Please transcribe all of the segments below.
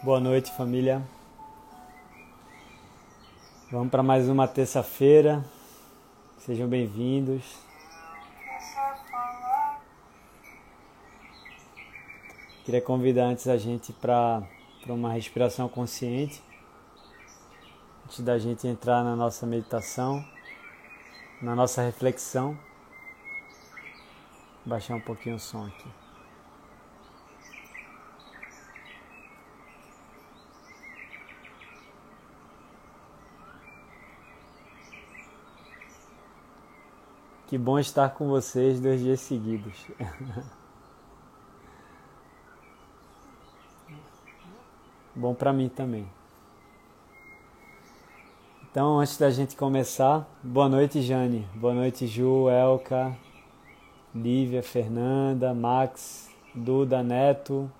Boa noite, família. Vamos para mais uma terça-feira. Sejam bem-vindos. Queria convidar antes a gente para uma respiração consciente. Antes da gente entrar na nossa meditação, na nossa reflexão. Baixar um pouquinho o som aqui. Que bom estar com vocês dois dias seguidos. bom para mim também. Então, antes da gente começar, boa noite, Jane. Boa noite, Ju, Elka, Lívia, Fernanda, Max, Duda, Neto,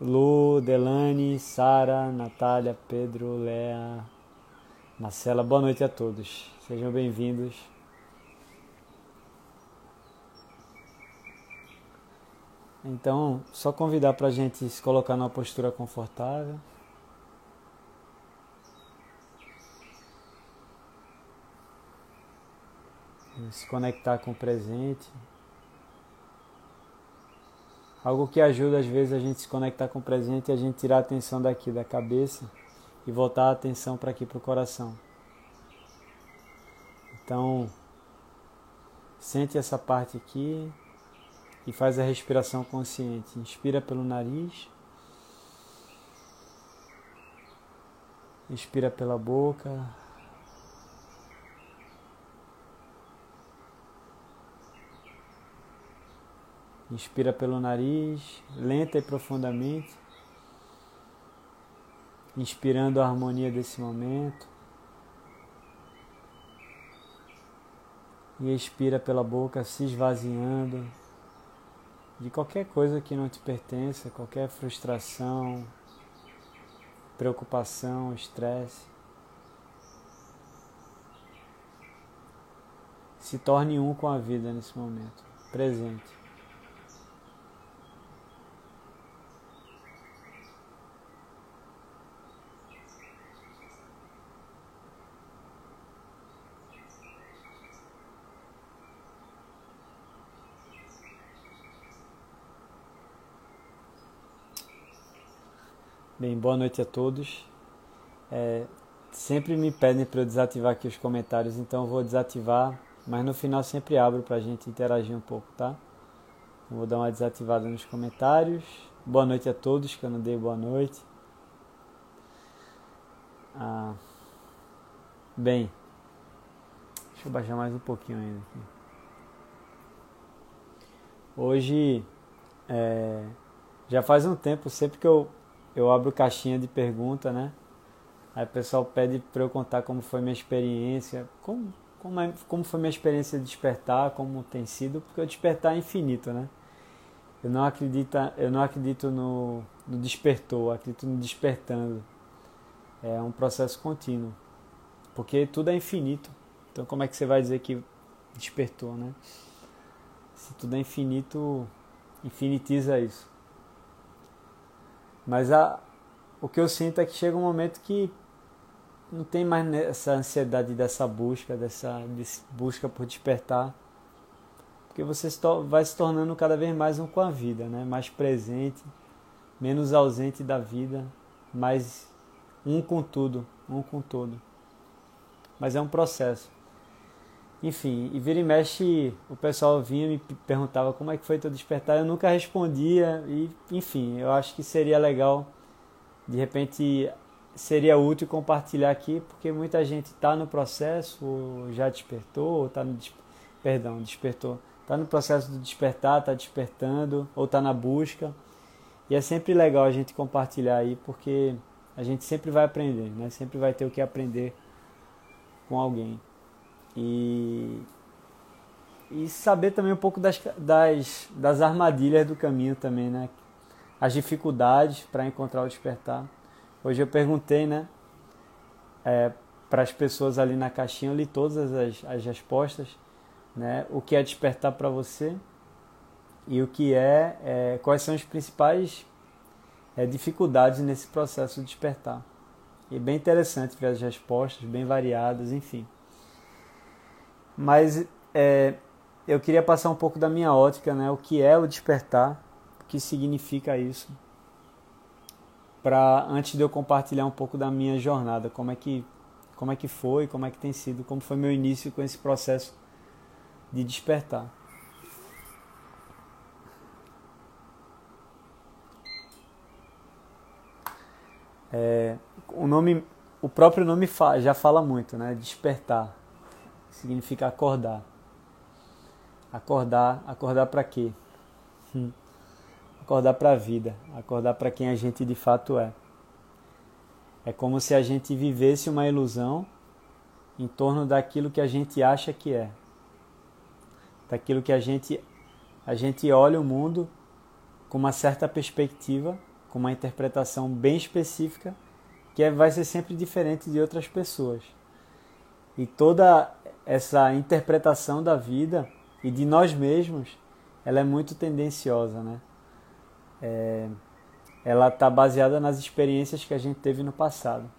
Lu, Delane, Sara, Natália, Pedro, Lea, Marcela. Boa noite a todos. Sejam bem-vindos. Então, só convidar para a gente se colocar numa postura confortável. Se conectar com o presente. Algo que ajuda às vezes a gente se conectar com o presente e a gente tirar a atenção daqui da cabeça e voltar a atenção para aqui para o coração. Então, sente essa parte aqui e faz a respiração consciente. Inspira pelo nariz. Inspira pela boca. Inspira pelo nariz, lenta e profundamente. Inspirando a harmonia desse momento. E expira pela boca, se esvaziando de qualquer coisa que não te pertença, qualquer frustração, preocupação, estresse. Se torne um com a vida nesse momento, presente. Bem, boa noite a todos. É, sempre me pedem para eu desativar aqui os comentários, então eu vou desativar, mas no final sempre abro para a gente interagir um pouco, tá? Vou dar uma desativada nos comentários. Boa noite a todos, que eu não dei boa noite. Ah, bem, deixa eu baixar mais um pouquinho ainda aqui. Hoje, é, já faz um tempo, sempre que eu eu abro caixinha de pergunta, né? Aí o pessoal pede para eu contar como foi minha experiência, como, como, é, como foi minha experiência de despertar, como tem sido, porque o despertar é infinito, né? Eu não acredito, eu não acredito no, no despertou, acredito no despertando. É um processo contínuo, porque tudo é infinito. Então como é que você vai dizer que despertou, né? Se tudo é infinito, infinitiza isso. Mas a, o que eu sinto é que chega um momento que não tem mais essa ansiedade dessa busca, dessa busca por despertar. Porque você vai se tornando cada vez mais um com a vida, né? mais presente, menos ausente da vida, mais um com tudo, um com tudo. Mas é um processo. Enfim, e vira e mexe, o pessoal vinha e me perguntava como é que foi teu despertar, eu nunca respondia e, enfim, eu acho que seria legal, de repente, seria útil compartilhar aqui, porque muita gente está no processo, ou já despertou, ou está no, perdão, despertou, está no processo de despertar, está despertando, ou está na busca, e é sempre legal a gente compartilhar aí, porque a gente sempre vai aprender, né? Sempre vai ter o que aprender com alguém. E, e saber também um pouco das, das, das armadilhas do caminho também, né? As dificuldades para encontrar o despertar. Hoje eu perguntei, né? É, para as pessoas ali na caixinha, eu li todas as, as respostas, né? O que é despertar para você e o que é, é, quais são as principais é, dificuldades nesse processo de despertar. E é bem interessante ver as respostas, bem variadas, enfim. Mas é, eu queria passar um pouco da minha ótica, né? O que é o despertar, o que significa isso, para antes de eu compartilhar um pouco da minha jornada, como é que como é que foi, como é que tem sido, como foi meu início com esse processo de despertar. É, o nome, o próprio nome já fala muito, né? Despertar significa acordar. Acordar, acordar para quê? Hum. Acordar para a vida, acordar para quem a gente de fato é. É como se a gente vivesse uma ilusão em torno daquilo que a gente acha que é. Daquilo que a gente a gente olha o mundo com uma certa perspectiva, com uma interpretação bem específica, que é, vai ser sempre diferente de outras pessoas. E toda essa interpretação da vida e de nós mesmos, ela é muito tendenciosa, né? É, ela está baseada nas experiências que a gente teve no passado.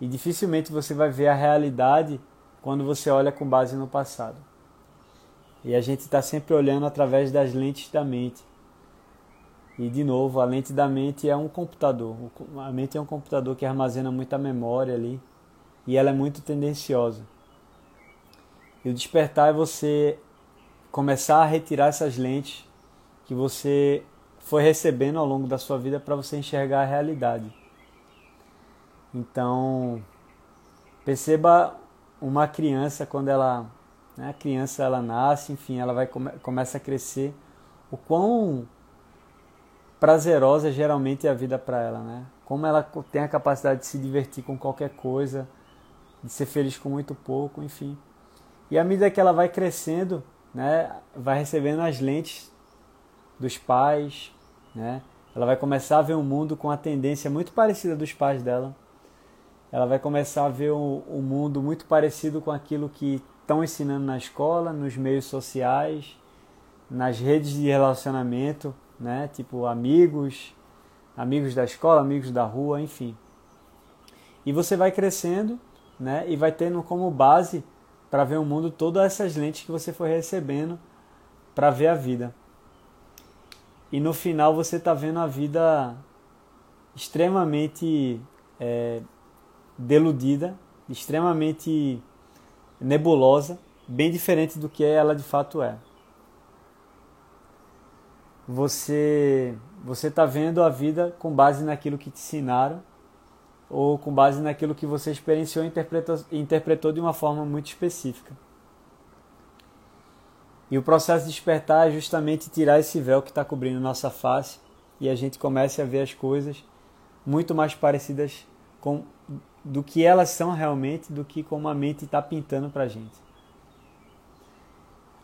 E dificilmente você vai ver a realidade quando você olha com base no passado. E a gente está sempre olhando através das lentes da mente. E de novo, a lente da mente é um computador. A mente é um computador que armazena muita memória ali. E ela é muito tendenciosa. E o despertar é você começar a retirar essas lentes que você foi recebendo ao longo da sua vida para você enxergar a realidade. Então, perceba uma criança quando ela, né, a criança ela nasce, enfim, ela vai come, começa a crescer, o quão prazerosa geralmente é a vida para ela, né? Como ela tem a capacidade de se divertir com qualquer coisa, de ser feliz com muito pouco, enfim. E à medida que ela vai crescendo, né, vai recebendo as lentes dos pais, né? Ela vai começar a ver um mundo com a tendência muito parecida dos pais dela. Ela vai começar a ver o, o mundo muito parecido com aquilo que estão ensinando na escola, nos meios sociais, nas redes de relacionamento, né? Tipo amigos, amigos da escola, amigos da rua, enfim. E você vai crescendo, né? E vai tendo como base para ver o mundo todas essas lentes que você foi recebendo para ver a vida. E no final você está vendo a vida extremamente é, deludida, extremamente nebulosa, bem diferente do que ela de fato é. Você você está vendo a vida com base naquilo que te ensinaram ou com base naquilo que você experienciou e interpretou, interpretou de uma forma muito específica. E o processo de despertar é justamente tirar esse véu que está cobrindo nossa face e a gente comece a ver as coisas muito mais parecidas com do que elas são realmente do que como a mente está pintando para a gente.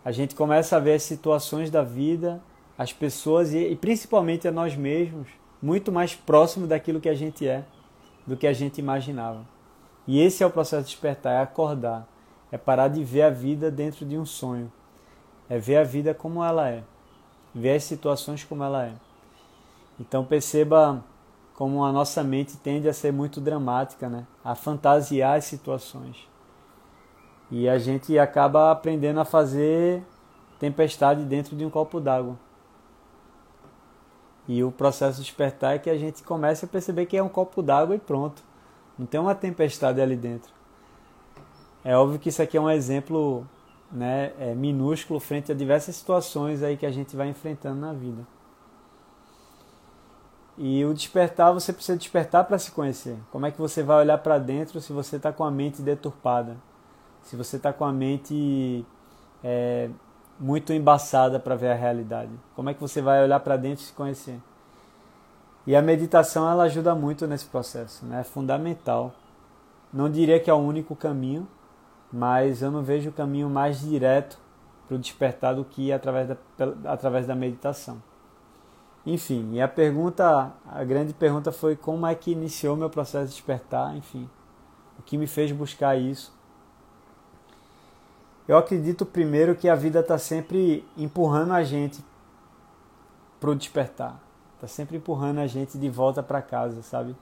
A gente começa a ver as situações da vida, as pessoas e, e principalmente a nós mesmos muito mais próximo daquilo que a gente é do que a gente imaginava. E esse é o processo de despertar, é acordar, é parar de ver a vida dentro de um sonho, é ver a vida como ela é, ver as situações como ela é. Então perceba como a nossa mente tende a ser muito dramática, né? a fantasiar as situações. E a gente acaba aprendendo a fazer tempestade dentro de um copo d'água. E o processo de despertar é que a gente comece a perceber que é um copo d'água e pronto. Não tem uma tempestade ali dentro. É óbvio que isso aqui é um exemplo né, é minúsculo frente a diversas situações aí que a gente vai enfrentando na vida. E o despertar, você precisa despertar para se conhecer. Como é que você vai olhar para dentro se você está com a mente deturpada? Se você está com a mente é, muito embaçada para ver a realidade? Como é que você vai olhar para dentro e se conhecer? E a meditação ela ajuda muito nesse processo, né? é fundamental. Não diria que é o único caminho, mas eu não vejo o caminho mais direto para o despertar do que através da, através da meditação. Enfim, e a pergunta, a grande pergunta foi como é que iniciou meu processo de despertar, enfim, o que me fez buscar isso. Eu acredito primeiro que a vida está sempre empurrando a gente para o despertar, está sempre empurrando a gente de volta para casa, sabe?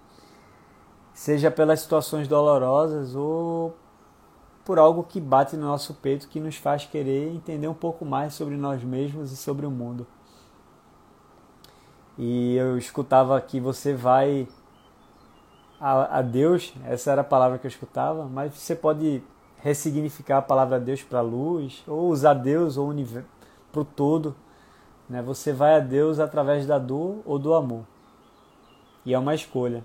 Seja pelas situações dolorosas ou por algo que bate no nosso peito que nos faz querer entender um pouco mais sobre nós mesmos e sobre o mundo e eu escutava que você vai a, a Deus, essa era a palavra que eu escutava, mas você pode ressignificar a palavra Deus para luz, ou usar Deus ou para o todo. Né? Você vai a Deus através da dor ou do amor. E é uma escolha.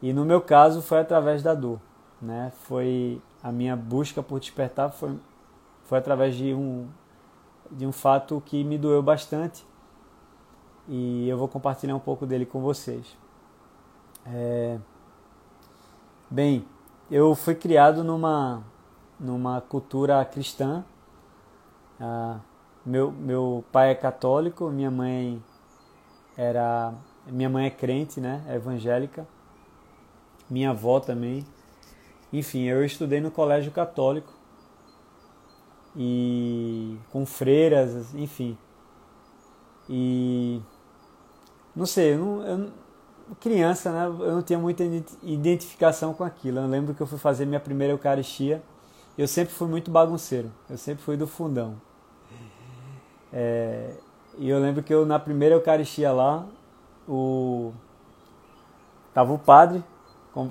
E no meu caso foi através da dor. Né? Foi a minha busca por despertar foi, foi através de um, de um fato que me doeu bastante e eu vou compartilhar um pouco dele com vocês. É... Bem, eu fui criado numa, numa cultura cristã. Ah, meu, meu pai é católico, minha mãe era minha mãe é crente, né, é evangélica. Minha avó também. Enfim, eu estudei no colégio católico e com freiras, enfim. E não sei, eu não, eu, criança, né, eu não tinha muita identificação com aquilo. Eu lembro que eu fui fazer minha primeira Eucaristia, eu sempre fui muito bagunceiro, eu sempre fui do fundão. É, e eu lembro que eu na primeira Eucaristia lá, o tava o padre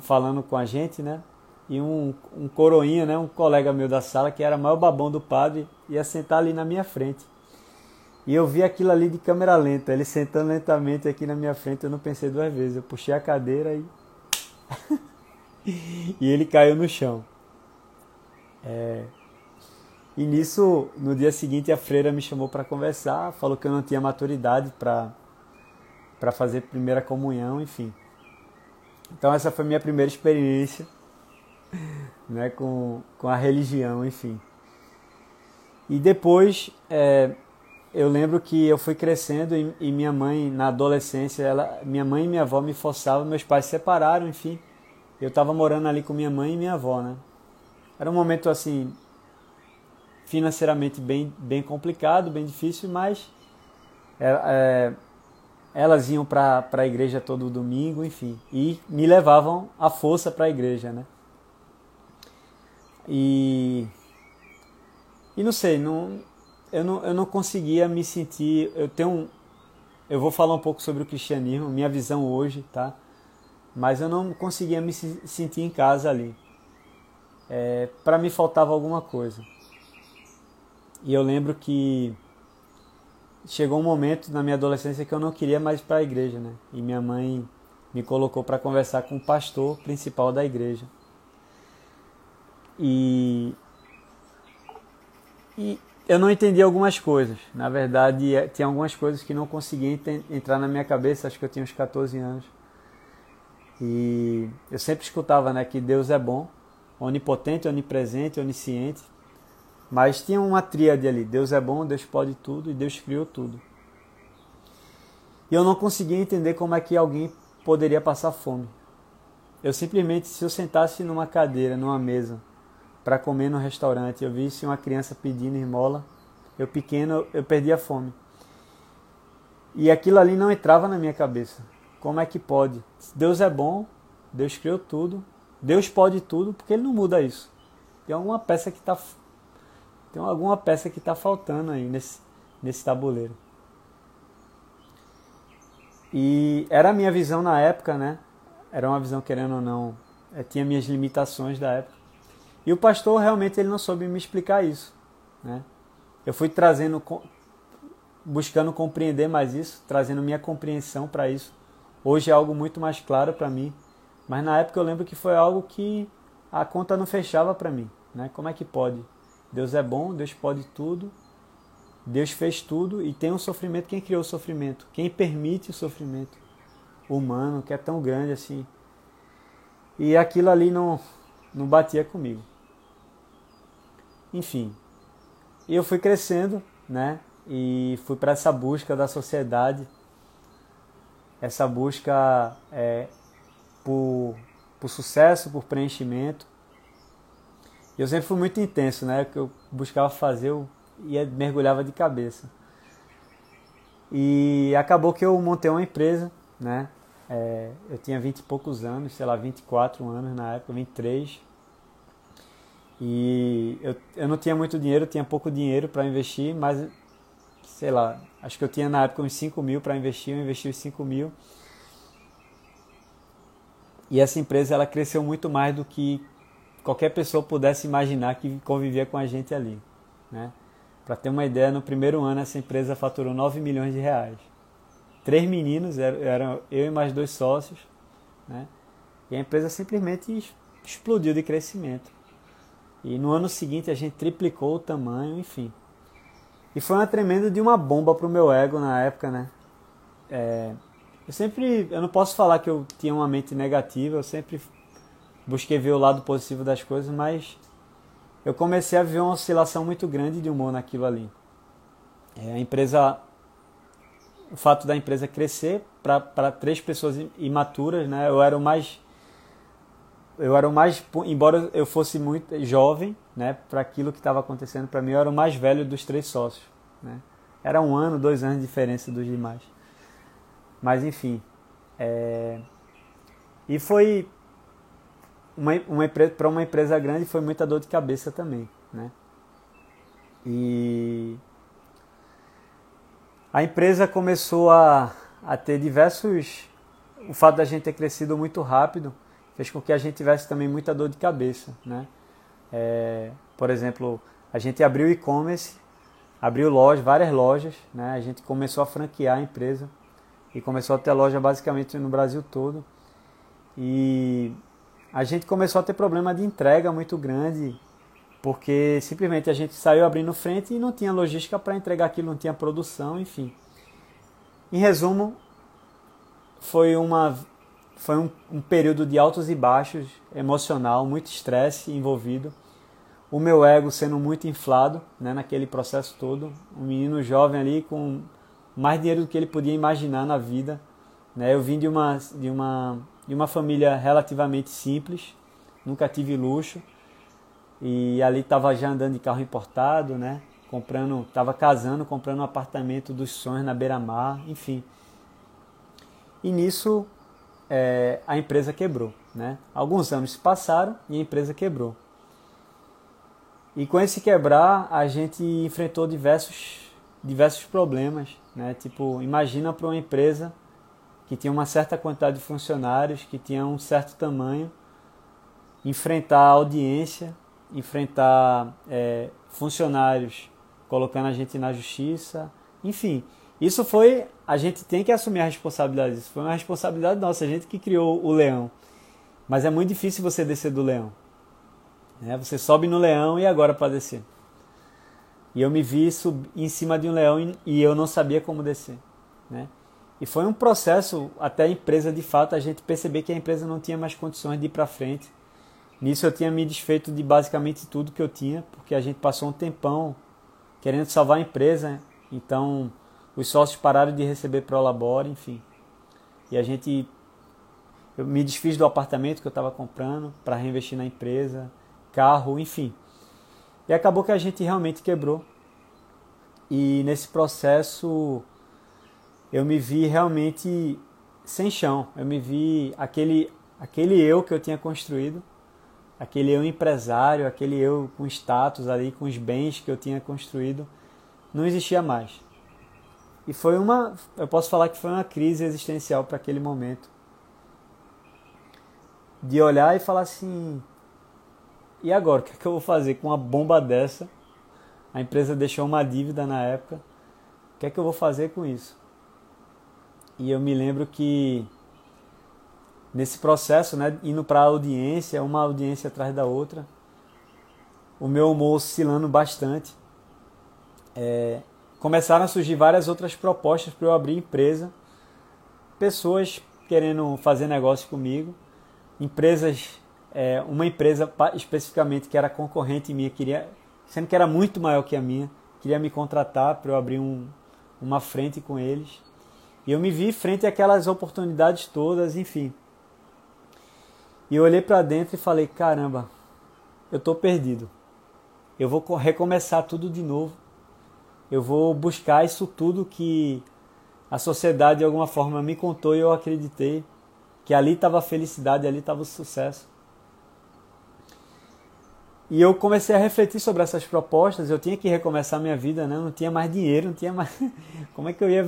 falando com a gente, né? E um, um coroinha, né? Um colega meu da sala que era o maior babão do padre ia sentar ali na minha frente. E eu vi aquilo ali de câmera lenta, ele sentando lentamente aqui na minha frente, eu não pensei duas vezes. Eu puxei a cadeira e. e ele caiu no chão. É... E nisso, no dia seguinte, a freira me chamou para conversar, falou que eu não tinha maturidade para fazer primeira comunhão, enfim. Então essa foi minha primeira experiência, né, com, com a religião, enfim. E depois, é, eu lembro que eu fui crescendo e, e, minha mãe, na adolescência, ela, minha mãe e minha avó me forçavam, meus pais se separaram, enfim. Eu estava morando ali com minha mãe e minha avó, né? Era um momento assim, financeiramente bem, bem complicado, bem difícil, mas é, é, elas iam para a igreja todo domingo, enfim, e me levavam à força para a igreja, né? E, e não sei, não, eu não, eu não conseguia me sentir. Eu tenho um, Eu vou falar um pouco sobre o cristianismo, minha visão hoje, tá? Mas eu não conseguia me sentir em casa ali. É, para mim faltava alguma coisa. E eu lembro que chegou um momento na minha adolescência que eu não queria mais ir para a igreja, né? E minha mãe me colocou para conversar com o pastor principal da igreja. E, e eu não entendi algumas coisas. Na verdade, é, tinha algumas coisas que não conseguia entrar na minha cabeça, acho que eu tinha uns 14 anos. E eu sempre escutava né, que Deus é bom, onipotente, onipresente, onisciente. Mas tinha uma tríade ali: Deus é bom, Deus pode tudo e Deus criou tudo. E eu não conseguia entender como é que alguém poderia passar fome. Eu simplesmente, se eu sentasse numa cadeira, numa mesa, para comer no restaurante. Eu visse uma criança pedindo esmola. Eu pequeno, eu perdia fome. E aquilo ali não entrava na minha cabeça. Como é que pode? Deus é bom, Deus criou tudo, Deus pode tudo, porque Ele não muda isso. Tem alguma peça que está tem alguma peça que está faltando aí nesse, nesse tabuleiro. E era a minha visão na época, né? era uma visão querendo ou não, é, tinha minhas limitações da época. E o pastor realmente ele não soube me explicar isso, né? Eu fui trazendo, buscando compreender mais isso, trazendo minha compreensão para isso. Hoje é algo muito mais claro para mim, mas na época eu lembro que foi algo que a conta não fechava para mim, né? Como é que pode? Deus é bom, Deus pode tudo, Deus fez tudo e tem um sofrimento. Quem criou o sofrimento? Quem permite o sofrimento humano que é tão grande assim? E aquilo ali não, não batia comigo. Enfim, eu fui crescendo, né? E fui para essa busca da sociedade, essa busca é, por, por sucesso, por preenchimento. Eu sempre fui muito intenso, né? Que eu buscava fazer, eu ia, mergulhava de cabeça. E acabou que eu montei uma empresa, né? É, eu tinha 20 e poucos anos, sei lá, 24 anos na época, 23. E eu, eu não tinha muito dinheiro, tinha pouco dinheiro para investir, mas sei lá, acho que eu tinha na época uns 5 mil para investir, eu investi os 5 mil. E essa empresa ela cresceu muito mais do que qualquer pessoa pudesse imaginar que convivia com a gente ali. Né? Para ter uma ideia, no primeiro ano essa empresa faturou 9 milhões de reais. Três meninos, eram eu e mais dois sócios. Né? E a empresa simplesmente explodiu de crescimento. E no ano seguinte a gente triplicou o tamanho, enfim. E foi uma tremenda de uma bomba para o meu ego na época, né? É, eu sempre, eu não posso falar que eu tinha uma mente negativa, eu sempre busquei ver o lado positivo das coisas, mas eu comecei a ver uma oscilação muito grande de humor naquilo ali. É, a empresa, o fato da empresa crescer para três pessoas imaturas, né? Eu era o mais, eu era o mais, embora eu fosse muito jovem, né? Para aquilo que estava acontecendo para mim, eu era o mais velho dos três sócios, né? Era um ano, dois anos de diferença dos demais. Mas enfim, é... e foi uma, uma para uma empresa grande foi muita dor de cabeça também, né? E a empresa começou a, a ter diversos. O fato da gente ter crescido muito rápido fez com que a gente tivesse também muita dor de cabeça, né? É, por exemplo, a gente abriu e-commerce, abriu lojas, várias lojas, né? A gente começou a franquear a empresa e começou a ter loja basicamente no Brasil todo. E a gente começou a ter problema de entrega muito grande, porque simplesmente a gente saiu abrindo frente e não tinha logística para entregar aquilo, não tinha produção, enfim. Em resumo, foi, uma, foi um, um período de altos e baixos emocional, muito estresse envolvido. O meu ego sendo muito inflado né, naquele processo todo. Um menino jovem ali com mais dinheiro do que ele podia imaginar na vida. Né? Eu vim de uma, de uma de uma família relativamente simples, nunca tive luxo e ali estava já andando de carro importado, né? Comprando, estava casando, comprando um apartamento dos sonhos na beira-mar, enfim. E nisso é, a empresa quebrou, né? Alguns anos se passaram e a empresa quebrou. E com esse quebrar a gente enfrentou diversos diversos problemas, né? Tipo, imagina para uma empresa que tinha uma certa quantidade de funcionários, que tinha um certo tamanho, enfrentar audiência, enfrentar é, funcionários colocando a gente na justiça, enfim. Isso foi, a gente tem que assumir a responsabilidade disso. Foi uma responsabilidade nossa, a gente que criou o leão. Mas é muito difícil você descer do leão. Né? Você sobe no leão e agora para descer. E eu me vi sub, em cima de um leão e eu não sabia como descer. Né? E foi um processo até a empresa, de fato, a gente perceber que a empresa não tinha mais condições de ir para frente. Nisso eu tinha me desfeito de basicamente tudo que eu tinha, porque a gente passou um tempão querendo salvar a empresa. Então os sócios pararam de receber Prolabore, enfim. E a gente eu me desfiz do apartamento que eu estava comprando para reinvestir na empresa, carro, enfim. E acabou que a gente realmente quebrou. E nesse processo eu me vi realmente sem chão. Eu me vi aquele aquele eu que eu tinha construído, aquele eu empresário, aquele eu com status ali, com os bens que eu tinha construído, não existia mais. E foi uma, eu posso falar que foi uma crise existencial para aquele momento. de olhar e falar assim: e agora? O que, é que eu vou fazer com uma bomba dessa? A empresa deixou uma dívida na época. O que é que eu vou fazer com isso? E eu me lembro que nesse processo, né, indo para a audiência, uma audiência atrás da outra, o meu humor oscilando bastante. É, começaram a surgir várias outras propostas para eu abrir empresa, pessoas querendo fazer negócio comigo, empresas, é, uma empresa especificamente que era concorrente minha, queria, sendo que era muito maior que a minha, queria me contratar para eu abrir um, uma frente com eles. E eu me vi frente àquelas oportunidades todas, enfim. E eu olhei para dentro e falei: caramba, eu estou perdido. Eu vou recomeçar tudo de novo. Eu vou buscar isso tudo que a sociedade de alguma forma me contou e eu acreditei que ali estava a felicidade, ali estava o sucesso. E eu comecei a refletir sobre essas propostas. Eu tinha que recomeçar minha vida, né? Não tinha mais dinheiro, não tinha mais. Como é que eu ia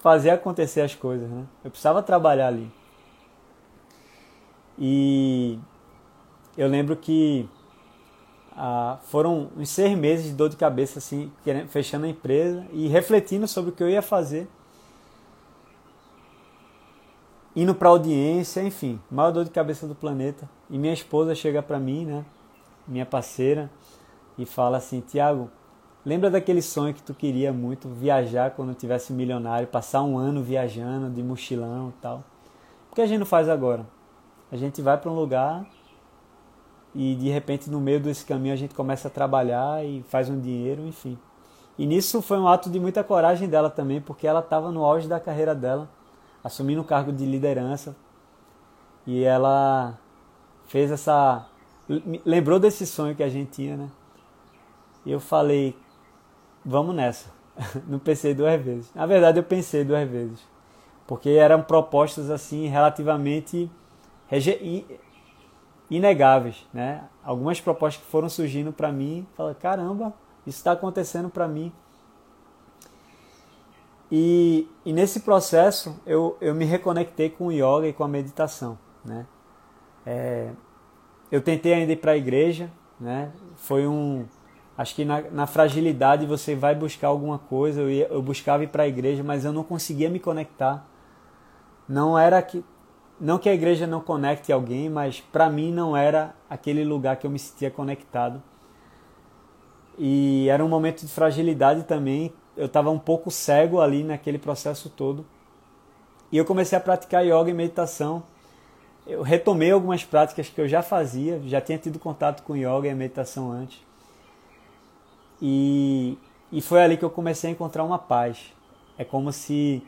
fazer acontecer as coisas, né? Eu precisava trabalhar ali. E eu lembro que ah, foram uns seis meses de dor de cabeça, assim, fechando a empresa e refletindo sobre o que eu ia fazer. Indo para audiência, enfim, maior dor de cabeça do planeta. E minha esposa chega para mim, né, minha parceira, e fala assim: Tiago, lembra daquele sonho que tu queria muito, viajar quando tivesse milionário, passar um ano viajando de mochilão e tal? Por que a gente não faz agora? A gente vai para um lugar e de repente no meio desse caminho a gente começa a trabalhar e faz um dinheiro, enfim. E nisso foi um ato de muita coragem dela também, porque ela estava no auge da carreira dela, assumindo um cargo de liderança. E ela fez essa lembrou desse sonho que a gente tinha, né? E eu falei, vamos nessa. Não pensei duas vezes. Na verdade, eu pensei duas vezes. Porque eram propostas assim relativamente inegáveis, né? Algumas propostas que foram surgindo para mim, fala caramba, isso está acontecendo para mim. E, e, nesse processo eu, eu me reconectei com o yoga e com a meditação, né? É, eu tentei ainda ir para a igreja, né? Foi um, acho que na, na, fragilidade você vai buscar alguma coisa. Eu, ia, eu buscava ir para a igreja, mas eu não conseguia me conectar. Não era que não que a igreja não conecte alguém, mas para mim não era aquele lugar que eu me sentia conectado. E era um momento de fragilidade também. Eu estava um pouco cego ali naquele processo todo. E eu comecei a praticar yoga e meditação. Eu retomei algumas práticas que eu já fazia, já tinha tido contato com yoga e meditação antes. E, e foi ali que eu comecei a encontrar uma paz. É como se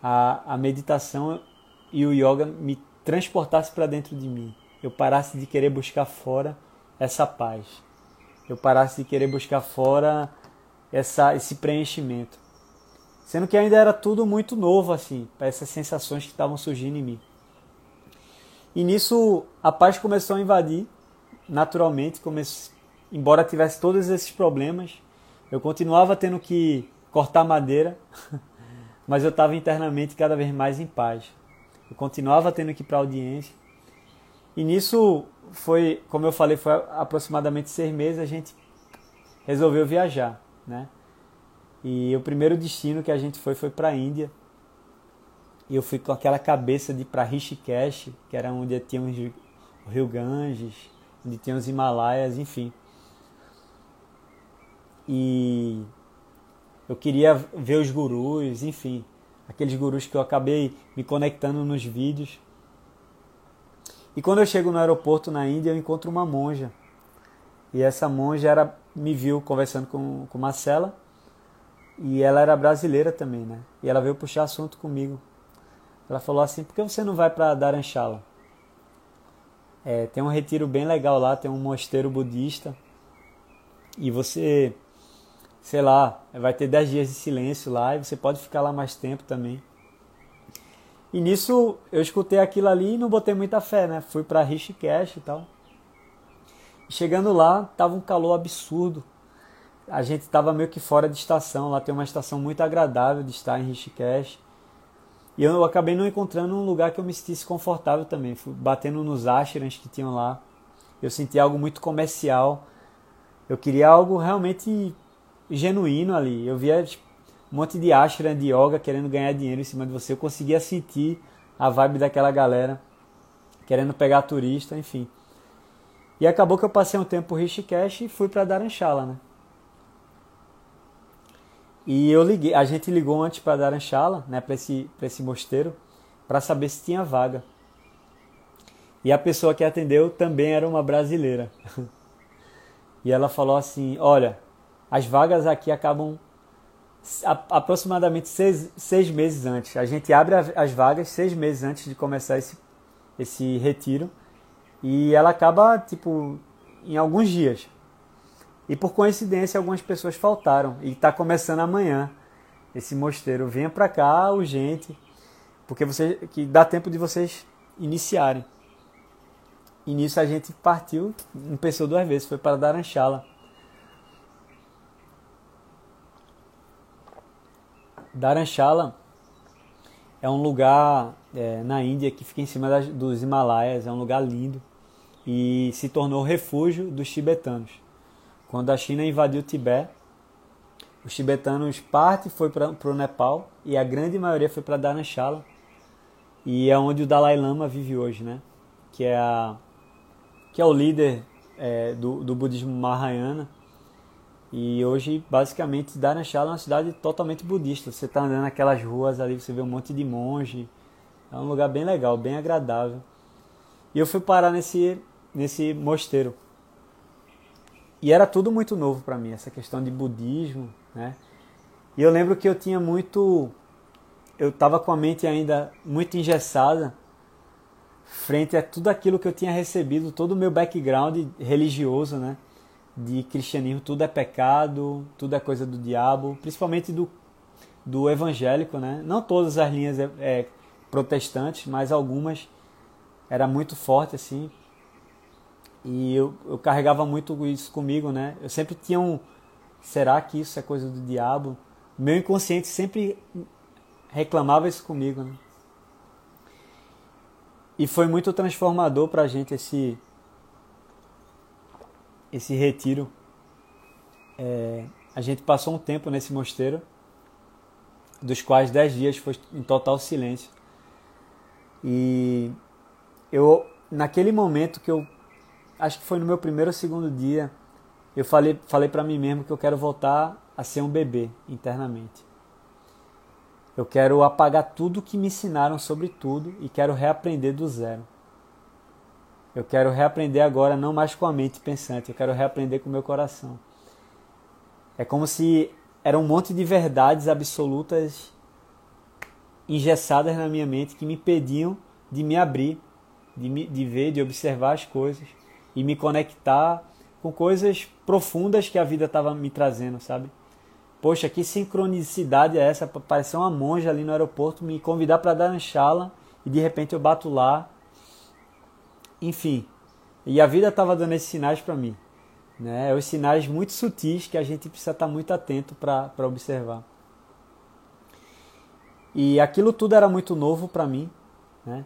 a, a meditação e o yoga me transportasse para dentro de mim. Eu parasse de querer buscar fora essa paz. Eu parasse de querer buscar fora essa, esse preenchimento. Sendo que ainda era tudo muito novo, assim, para essas sensações que estavam surgindo em mim. E nisso a paz começou a invadir, naturalmente, comece... embora tivesse todos esses problemas, eu continuava tendo que cortar madeira, mas eu estava internamente cada vez mais em paz. Eu continuava tendo que ir para audiência. E nisso foi, como eu falei, foi aproximadamente seis meses a gente resolveu viajar, né? E o primeiro destino que a gente foi foi para a Índia. E eu fui com aquela cabeça de para Rishikesh, que era onde tinha o Rio Ganges, onde tinha os Himalaias, enfim. E eu queria ver os gurus, enfim aqueles gurus que eu acabei me conectando nos vídeos. E quando eu chego no aeroporto na Índia, eu encontro uma monja. E essa monja era, me viu conversando com, com Marcela. E ela era brasileira também, né? E ela veio puxar assunto comigo. Ela falou assim: por que você não vai para Dharamshala? É, tem um retiro bem legal lá, tem um mosteiro budista. E você sei lá, vai ter 10 dias de silêncio lá e você pode ficar lá mais tempo também. E nisso eu escutei aquilo ali e não botei muita fé, né? Fui para Rishikesh e tal. Chegando lá, tava um calor absurdo. A gente estava meio que fora de estação, lá tem uma estação muito agradável de estar em Rishikesh. E eu acabei não encontrando um lugar que eu me sentisse confortável também. Fui batendo nos ashrams que tinham lá. Eu senti algo muito comercial. Eu queria algo realmente genuíno ali. Eu via tipo, um monte de ashram de yoga querendo ganhar dinheiro em cima de você. Eu conseguia sentir a vibe daquela galera querendo pegar turista, enfim. E acabou que eu passei um tempo em Rishikesh e fui para Dharamshala, né? E eu liguei, a gente ligou antes para Dharamshala, né, para esse, esse mosteiro, para saber se tinha vaga. E a pessoa que atendeu também era uma brasileira. e ela falou assim: Olha, as vagas aqui acabam aproximadamente seis, seis meses antes. A gente abre as vagas seis meses antes de começar esse, esse retiro. E ela acaba, tipo, em alguns dias. E por coincidência, algumas pessoas faltaram. E está começando amanhã esse mosteiro. Venha para cá, urgente, porque você, que dá tempo de vocês iniciarem. E nisso a gente partiu, não pensou duas vezes, foi para Dharamshala. Dharamshala é um lugar é, na Índia que fica em cima das, dos Himalaias, é um lugar lindo e se tornou refúgio dos tibetanos. Quando a China invadiu o Tibete, os tibetanos parte foi para o Nepal e a grande maioria foi para Dharamshala e é onde o Dalai Lama vive hoje, né? Que é a que é o líder é, do, do budismo Mahayana e hoje, basicamente, Dharamshala é uma cidade totalmente budista. Você está andando naquelas ruas ali, você vê um monte de monge. É um lugar bem legal, bem agradável. E eu fui parar nesse, nesse mosteiro. E era tudo muito novo para mim, essa questão de budismo, né? E eu lembro que eu tinha muito... Eu estava com a mente ainda muito engessada frente a tudo aquilo que eu tinha recebido, todo o meu background religioso, né? De cristianismo tudo é pecado, tudo é coisa do diabo, principalmente do, do evangélico, né? Não todas as linhas é, é, protestantes, mas algumas era muito forte assim. E eu, eu carregava muito isso comigo, né? Eu sempre tinha um será que isso é coisa do diabo? Meu inconsciente sempre reclamava isso comigo, né? E foi muito transformador para a gente esse esse retiro, é, a gente passou um tempo nesse mosteiro, dos quais dez dias foi em total silêncio. E eu, naquele momento que eu, acho que foi no meu primeiro ou segundo dia, eu falei, falei para mim mesmo que eu quero voltar a ser um bebê internamente. Eu quero apagar tudo que me ensinaram sobre tudo e quero reaprender do zero. Eu quero reaprender agora, não mais com a mente pensante, eu quero reaprender com o meu coração. É como se era um monte de verdades absolutas engessadas na minha mente que me impediam de me abrir, de, me, de ver, de observar as coisas e me conectar com coisas profundas que a vida estava me trazendo, sabe? Poxa, que sincronicidade é essa? Parecer uma monja ali no aeroporto me convidar para dar uma chala e de repente eu bato lá enfim, e a vida estava dando esses sinais para mim. Né? Os sinais muito sutis que a gente precisa estar tá muito atento para observar. E aquilo tudo era muito novo para mim, né?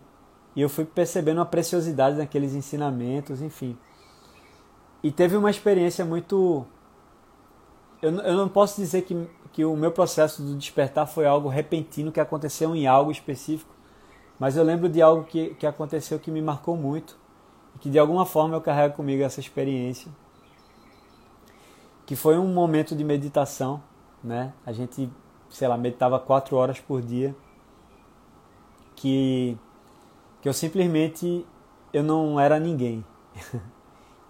E eu fui percebendo a preciosidade daqueles ensinamentos, enfim. E teve uma experiência muito. Eu, eu não posso dizer que, que o meu processo do despertar foi algo repentino que aconteceu em algo específico, mas eu lembro de algo que, que aconteceu que me marcou muito que de alguma forma eu carrego comigo essa experiência, que foi um momento de meditação, né? A gente, sei lá, meditava quatro horas por dia, que que eu simplesmente eu não era ninguém.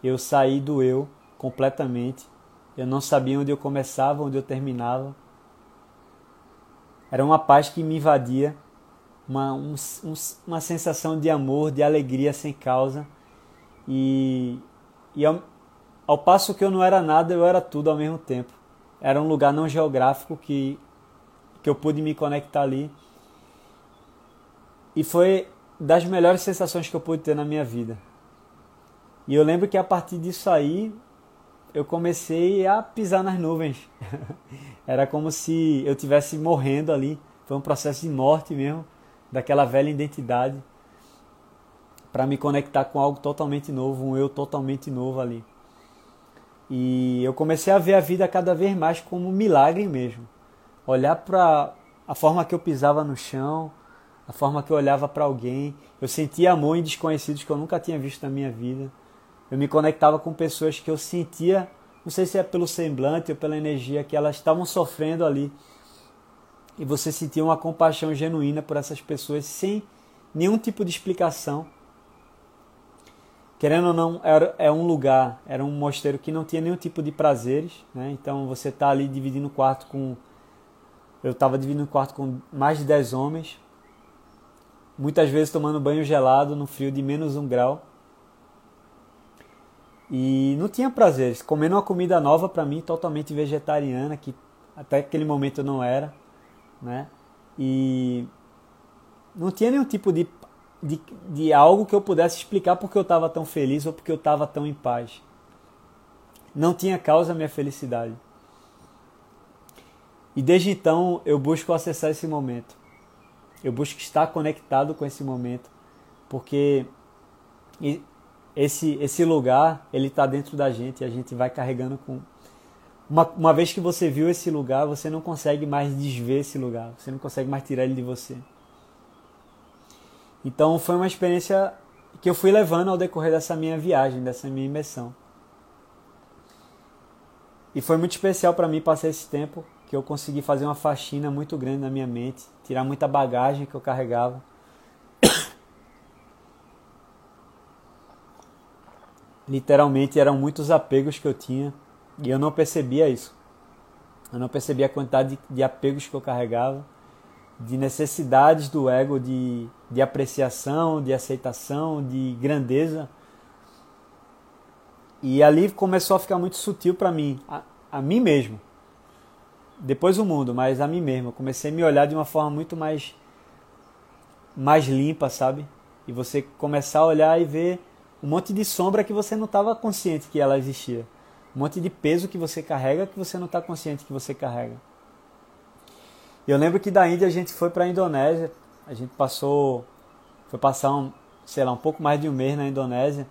eu saí do eu completamente. Eu não sabia onde eu começava, onde eu terminava. Era uma paz que me invadia, uma, um, um, uma sensação de amor, de alegria sem causa e, e ao, ao passo que eu não era nada, eu era tudo ao mesmo tempo. Era um lugar não geográfico que, que eu pude me conectar ali. E foi das melhores sensações que eu pude ter na minha vida. E eu lembro que a partir disso aí, eu comecei a pisar nas nuvens. Era como se eu tivesse morrendo ali. Foi um processo de morte mesmo, daquela velha identidade para me conectar com algo totalmente novo, um eu totalmente novo ali. E eu comecei a ver a vida cada vez mais como um milagre mesmo. Olhar para a forma que eu pisava no chão, a forma que eu olhava para alguém, eu sentia amor em desconhecidos que eu nunca tinha visto na minha vida. Eu me conectava com pessoas que eu sentia, não sei se é pelo semblante ou pela energia que elas estavam sofrendo ali. E você sentia uma compaixão genuína por essas pessoas sem nenhum tipo de explicação querendo ou não, era, é um lugar, era um mosteiro que não tinha nenhum tipo de prazeres, né? Então você tá ali dividindo o quarto com. Eu estava dividindo o quarto com mais de 10 homens, muitas vezes tomando banho gelado no frio de menos um grau. E não tinha prazeres, comendo uma comida nova para mim, totalmente vegetariana, que até aquele momento eu não era, né? E não tinha nenhum tipo de de, de algo que eu pudesse explicar porque eu estava tão feliz ou porque eu estava tão em paz. Não tinha causa a minha felicidade. E desde então eu busco acessar esse momento. Eu busco estar conectado com esse momento, porque esse esse lugar ele está dentro da gente e a gente vai carregando com uma, uma vez que você viu esse lugar, você não consegue mais desver esse lugar, você não consegue mais tirar ele de você. Então foi uma experiência que eu fui levando ao decorrer dessa minha viagem, dessa minha imersão. E foi muito especial para mim passar esse tempo que eu consegui fazer uma faxina muito grande na minha mente, tirar muita bagagem que eu carregava. Literalmente eram muitos apegos que eu tinha e eu não percebia isso. Eu não percebia a quantidade de apegos que eu carregava de necessidades do ego de, de apreciação, de aceitação, de grandeza. E ali começou a ficar muito sutil para mim, a, a, mim mesmo. Depois o mundo, mas a mim mesmo. Eu comecei a me olhar de uma forma muito mais mais limpa, sabe? E você começar a olhar e ver um monte de sombra que você não estava consciente que ela existia. Um monte de peso que você carrega que você não está consciente que você carrega. Eu lembro que da Índia a gente foi para a Indonésia, a gente passou, foi passar um, sei lá, um pouco mais de um mês na Indonésia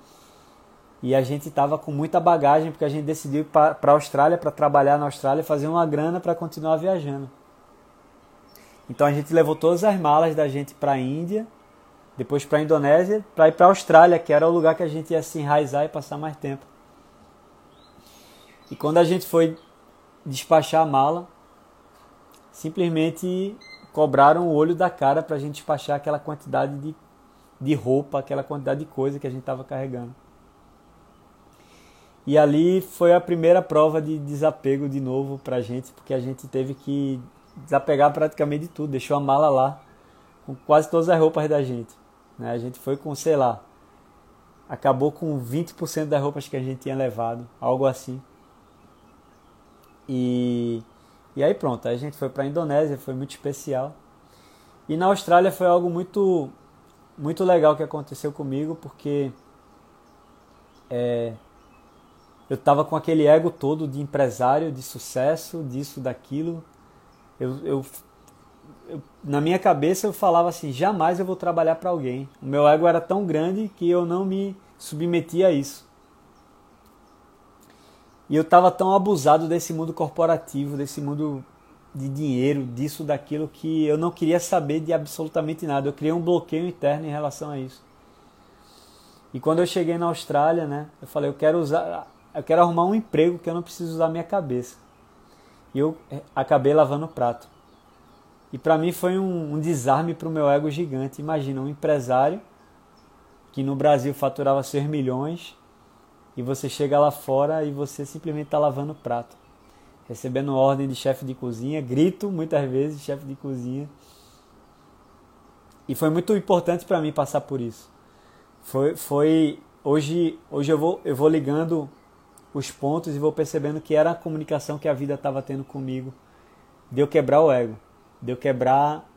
e a gente estava com muita bagagem porque a gente decidiu ir para a Austrália para trabalhar na Austrália, fazer uma grana para continuar viajando. Então a gente levou todas as malas da gente para a Índia, depois para a Indonésia, para ir para a Austrália, que era o lugar que a gente ia se enraizar e passar mais tempo. E quando a gente foi despachar a mala, simplesmente cobraram o olho da cara para a gente despachar aquela quantidade de, de roupa, aquela quantidade de coisa que a gente estava carregando. E ali foi a primeira prova de desapego de novo para a gente, porque a gente teve que desapegar praticamente de tudo, deixou a mala lá, com quase todas as roupas da gente. Né? A gente foi com, sei lá, acabou com 20% das roupas que a gente tinha levado, algo assim. E e aí pronto, a gente foi para a Indonésia, foi muito especial. E na Austrália foi algo muito muito legal que aconteceu comigo, porque é, eu estava com aquele ego todo de empresário, de sucesso, disso, daquilo. Eu, eu, eu, na minha cabeça eu falava assim, jamais eu vou trabalhar para alguém. O meu ego era tão grande que eu não me submetia a isso. E eu estava tão abusado desse mundo corporativo, desse mundo de dinheiro, disso, daquilo, que eu não queria saber de absolutamente nada. Eu criei um bloqueio interno em relação a isso. E quando eu cheguei na Austrália, né, eu falei, eu quero usar, eu quero arrumar um emprego que eu não preciso usar minha cabeça. E eu eh, acabei lavando o prato. E para mim foi um, um desarme para o meu ego gigante. Imagina um empresário que no Brasil faturava 6 milhões e você chega lá fora e você simplesmente está lavando o prato, recebendo ordem de chefe de cozinha, grito muitas vezes chefe de cozinha. E foi muito importante para mim passar por isso. Foi, foi hoje, hoje eu vou, eu vou ligando os pontos e vou percebendo que era a comunicação que a vida estava tendo comigo. De eu quebrar o ego, de eu quebrar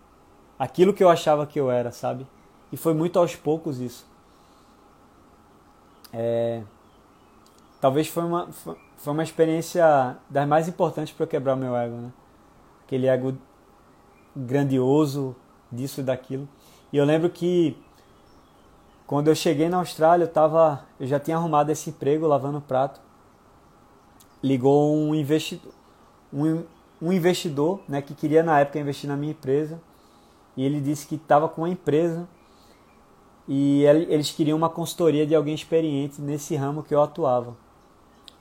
aquilo que eu achava que eu era, sabe? E foi muito aos poucos isso. É, talvez foi uma, foi uma experiência das mais importantes para eu quebrar meu ego, né? Aquele ego grandioso, disso e daquilo. E eu lembro que quando eu cheguei na Austrália, eu, tava, eu já tinha arrumado esse emprego lavando prato. Ligou um investidor, um, um investidor né, que queria na época investir na minha empresa. E ele disse que estava com uma empresa e eles queriam uma consultoria de alguém experiente nesse ramo que eu atuava.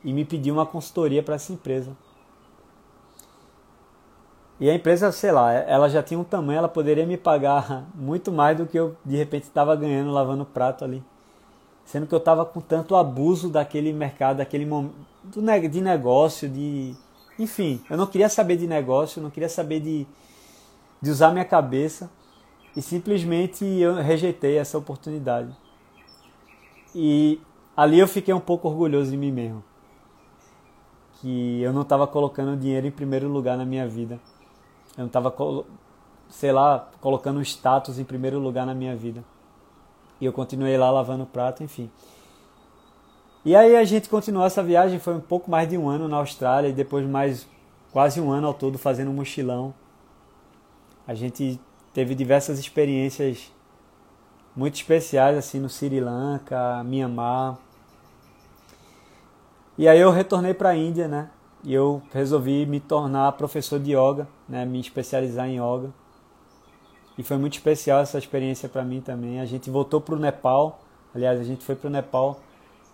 E me pediu uma consultoria para essa empresa. E a empresa, sei lá, ela já tinha um tamanho, ela poderia me pagar muito mais do que eu de repente estava ganhando lavando prato ali. Sendo que eu estava com tanto abuso daquele mercado, daquele momento de negócio, de. Enfim, eu não queria saber de negócio, não queria saber de, de usar minha cabeça. E simplesmente eu rejeitei essa oportunidade. E ali eu fiquei um pouco orgulhoso de mim mesmo. Que eu não estava colocando dinheiro em primeiro lugar na minha vida eu não estava, sei lá, colocando um status em primeiro lugar na minha vida. E eu continuei lá lavando prato, enfim. E aí a gente continuou essa viagem, foi um pouco mais de um ano na Austrália e depois mais quase um ano ao todo fazendo um mochilão. A gente teve diversas experiências muito especiais assim no Sri Lanka, Myanmar. E aí eu retornei para a Índia, né? e eu resolvi me tornar professor de yoga, né, me especializar em yoga. E foi muito especial essa experiência para mim também. A gente voltou para o Nepal, aliás, a gente foi para o Nepal,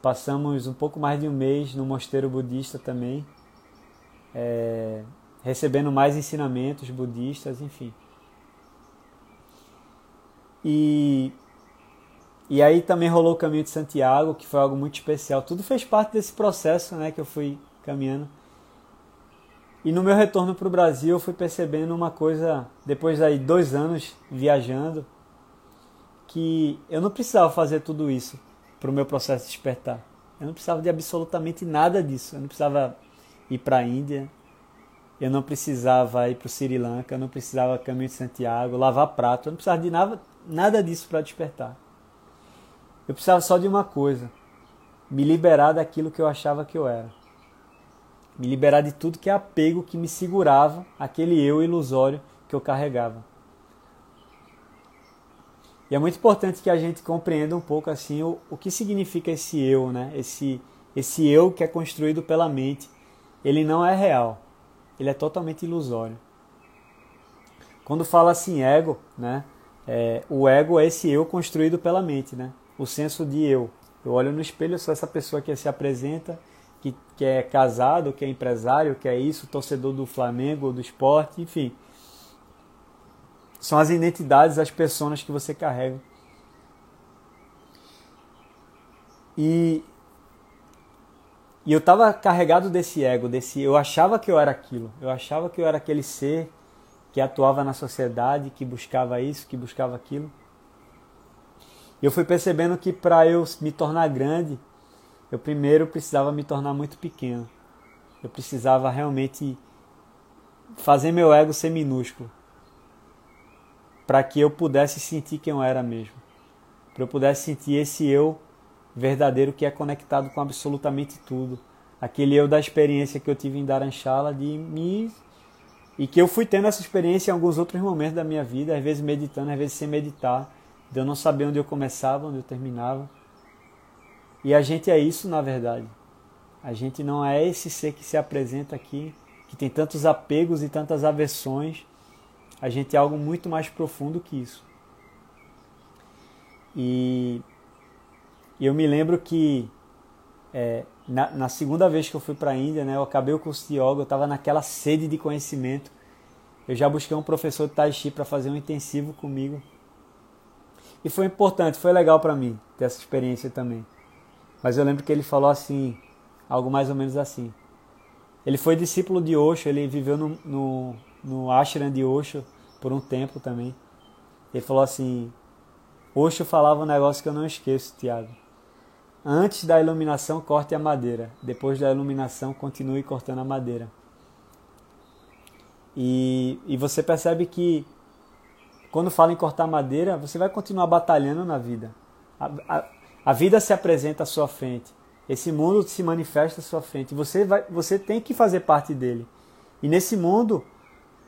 passamos um pouco mais de um mês no mosteiro budista também, é, recebendo mais ensinamentos budistas, enfim. E, e aí também rolou o caminho de Santiago, que foi algo muito especial. Tudo fez parte desse processo né, que eu fui caminhando. E no meu retorno para o Brasil, eu fui percebendo uma coisa, depois aí dois anos viajando, que eu não precisava fazer tudo isso para o meu processo de despertar. Eu não precisava de absolutamente nada disso. Eu não precisava ir para a Índia, eu não precisava ir para o Sri Lanka, eu não precisava caminho de Santiago, lavar prato, eu não precisava de nada, nada disso para despertar. Eu precisava só de uma coisa: me liberar daquilo que eu achava que eu era me liberar de tudo que é apego que me segurava, aquele eu ilusório que eu carregava. E é muito importante que a gente compreenda um pouco assim o, o que significa esse eu, né? Esse esse eu que é construído pela mente, ele não é real. Ele é totalmente ilusório. Quando fala assim ego, né? É, o ego é esse eu construído pela mente, né? O senso de eu. Eu olho no espelho, sou essa pessoa que se apresenta que, que é casado, que é empresário, que é isso, torcedor do Flamengo, do esporte, enfim. São as identidades, as pessoas que você carrega. E, e eu estava carregado desse ego, desse eu achava que eu era aquilo, eu achava que eu era aquele ser que atuava na sociedade, que buscava isso, que buscava aquilo. Eu fui percebendo que para eu me tornar grande, eu primeiro precisava me tornar muito pequeno. Eu precisava realmente fazer meu ego ser minúsculo. Para que eu pudesse sentir quem eu era mesmo. Para eu pudesse sentir esse eu verdadeiro que é conectado com absolutamente tudo. Aquele eu da experiência que eu tive em Dharamshala de me e que eu fui tendo essa experiência em alguns outros momentos da minha vida, às vezes meditando, às vezes sem meditar, de eu não saber onde eu começava, onde eu terminava. E a gente é isso na verdade. A gente não é esse ser que se apresenta aqui, que tem tantos apegos e tantas aversões. A gente é algo muito mais profundo que isso. E, eu me lembro que é, na, na, segunda vez que eu fui para a Índia, né, eu acabei o curso de yoga, eu estava naquela sede de conhecimento. Eu já busquei um professor de Tai Chi para fazer um intensivo comigo. E foi importante, foi legal para mim ter essa experiência também. Mas eu lembro que ele falou assim, algo mais ou menos assim. Ele foi discípulo de Osho, ele viveu no, no, no ashram de Osho por um tempo também. Ele falou assim, Osho falava um negócio que eu não esqueço, Tiago. Antes da iluminação, corte a madeira. Depois da iluminação, continue cortando a madeira. E, e você percebe que quando fala em cortar madeira, você vai continuar batalhando na vida. A, a, a vida se apresenta à sua frente. Esse mundo se manifesta à sua frente. Você, vai, você tem que fazer parte dele. E nesse mundo,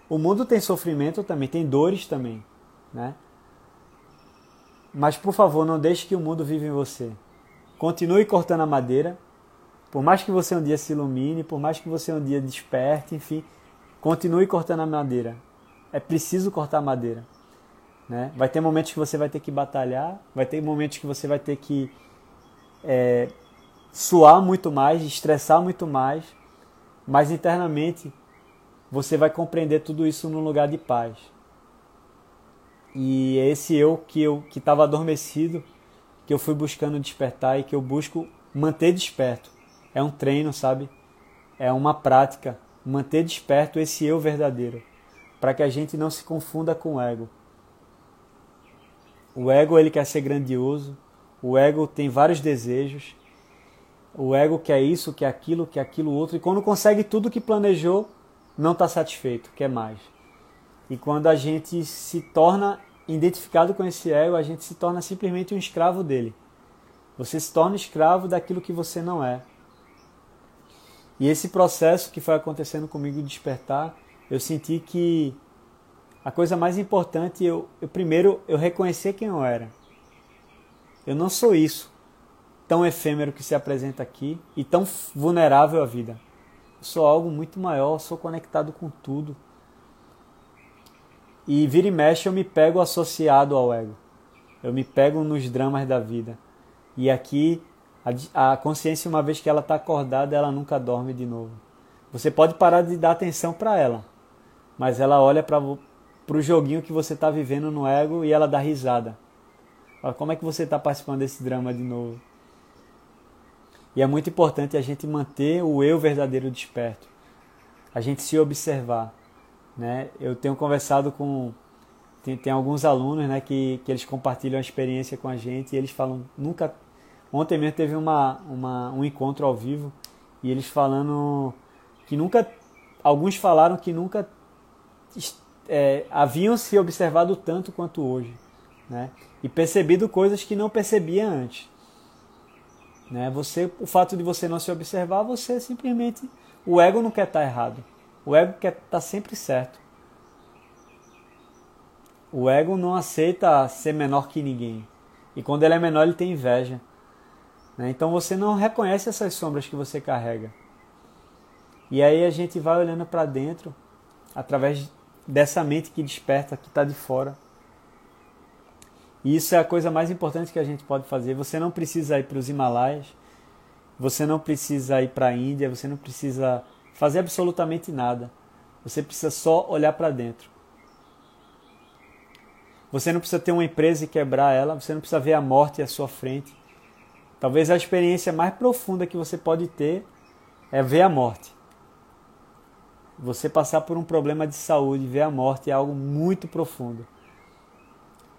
o mundo tem sofrimento também, tem dores também. né? Mas por favor, não deixe que o mundo viva em você. Continue cortando a madeira. Por mais que você um dia se ilumine, por mais que você um dia desperte, enfim, continue cortando a madeira. É preciso cortar a madeira. Né? Vai ter momentos que você vai ter que batalhar, vai ter momentos que você vai ter que é, suar muito mais, estressar muito mais, mas internamente você vai compreender tudo isso num lugar de paz. E é esse eu que eu que estava adormecido, que eu fui buscando despertar e que eu busco manter desperto. É um treino, sabe? É uma prática, manter desperto esse eu verdadeiro, para que a gente não se confunda com o ego. O ego ele quer ser grandioso, o ego tem vários desejos, o ego quer isso, quer aquilo, quer aquilo outro, e quando consegue tudo que planejou, não está satisfeito, quer mais. E quando a gente se torna identificado com esse ego, a gente se torna simplesmente um escravo dele. Você se torna escravo daquilo que você não é. E esse processo que foi acontecendo comigo despertar, eu senti que a coisa mais importante, eu, eu primeiro eu reconhecer quem eu era. Eu não sou isso, tão efêmero que se apresenta aqui e tão vulnerável à vida. Eu sou algo muito maior, sou conectado com tudo. E vira e mexe eu me pego associado ao ego. Eu me pego nos dramas da vida. E aqui a, consciência, uma vez que ela está acordada, ela nunca dorme de novo. Você pode parar de dar atenção para ela, mas ela olha para o joguinho que você está vivendo no ego e ela dá risada. Fala, como é que você está participando desse drama de novo? E é muito importante a gente manter o eu verdadeiro desperto, a gente se observar. Né? Eu tenho conversado com. Tem, tem alguns alunos né, que, que eles compartilham a experiência com a gente e eles falam, nunca. Ontem mesmo teve uma, uma, um encontro ao vivo e eles falando que nunca. Alguns falaram que nunca é, haviam se observado tanto quanto hoje. Né? E percebido coisas que não percebia antes. Né? Você, o fato de você não se observar, você simplesmente. O ego não quer estar errado. O ego quer estar tá sempre certo. O ego não aceita ser menor que ninguém. E quando ele é menor, ele tem inveja. Né? Então você não reconhece essas sombras que você carrega. E aí a gente vai olhando para dentro, através dessa mente que desperta, que está de fora. E isso é a coisa mais importante que a gente pode fazer. Você não precisa ir para os Himalaias, você não precisa ir para a Índia, você não precisa fazer absolutamente nada. Você precisa só olhar para dentro. Você não precisa ter uma empresa e quebrar ela, você não precisa ver a morte à sua frente. Talvez a experiência mais profunda que você pode ter é ver a morte. Você passar por um problema de saúde, ver a morte é algo muito profundo.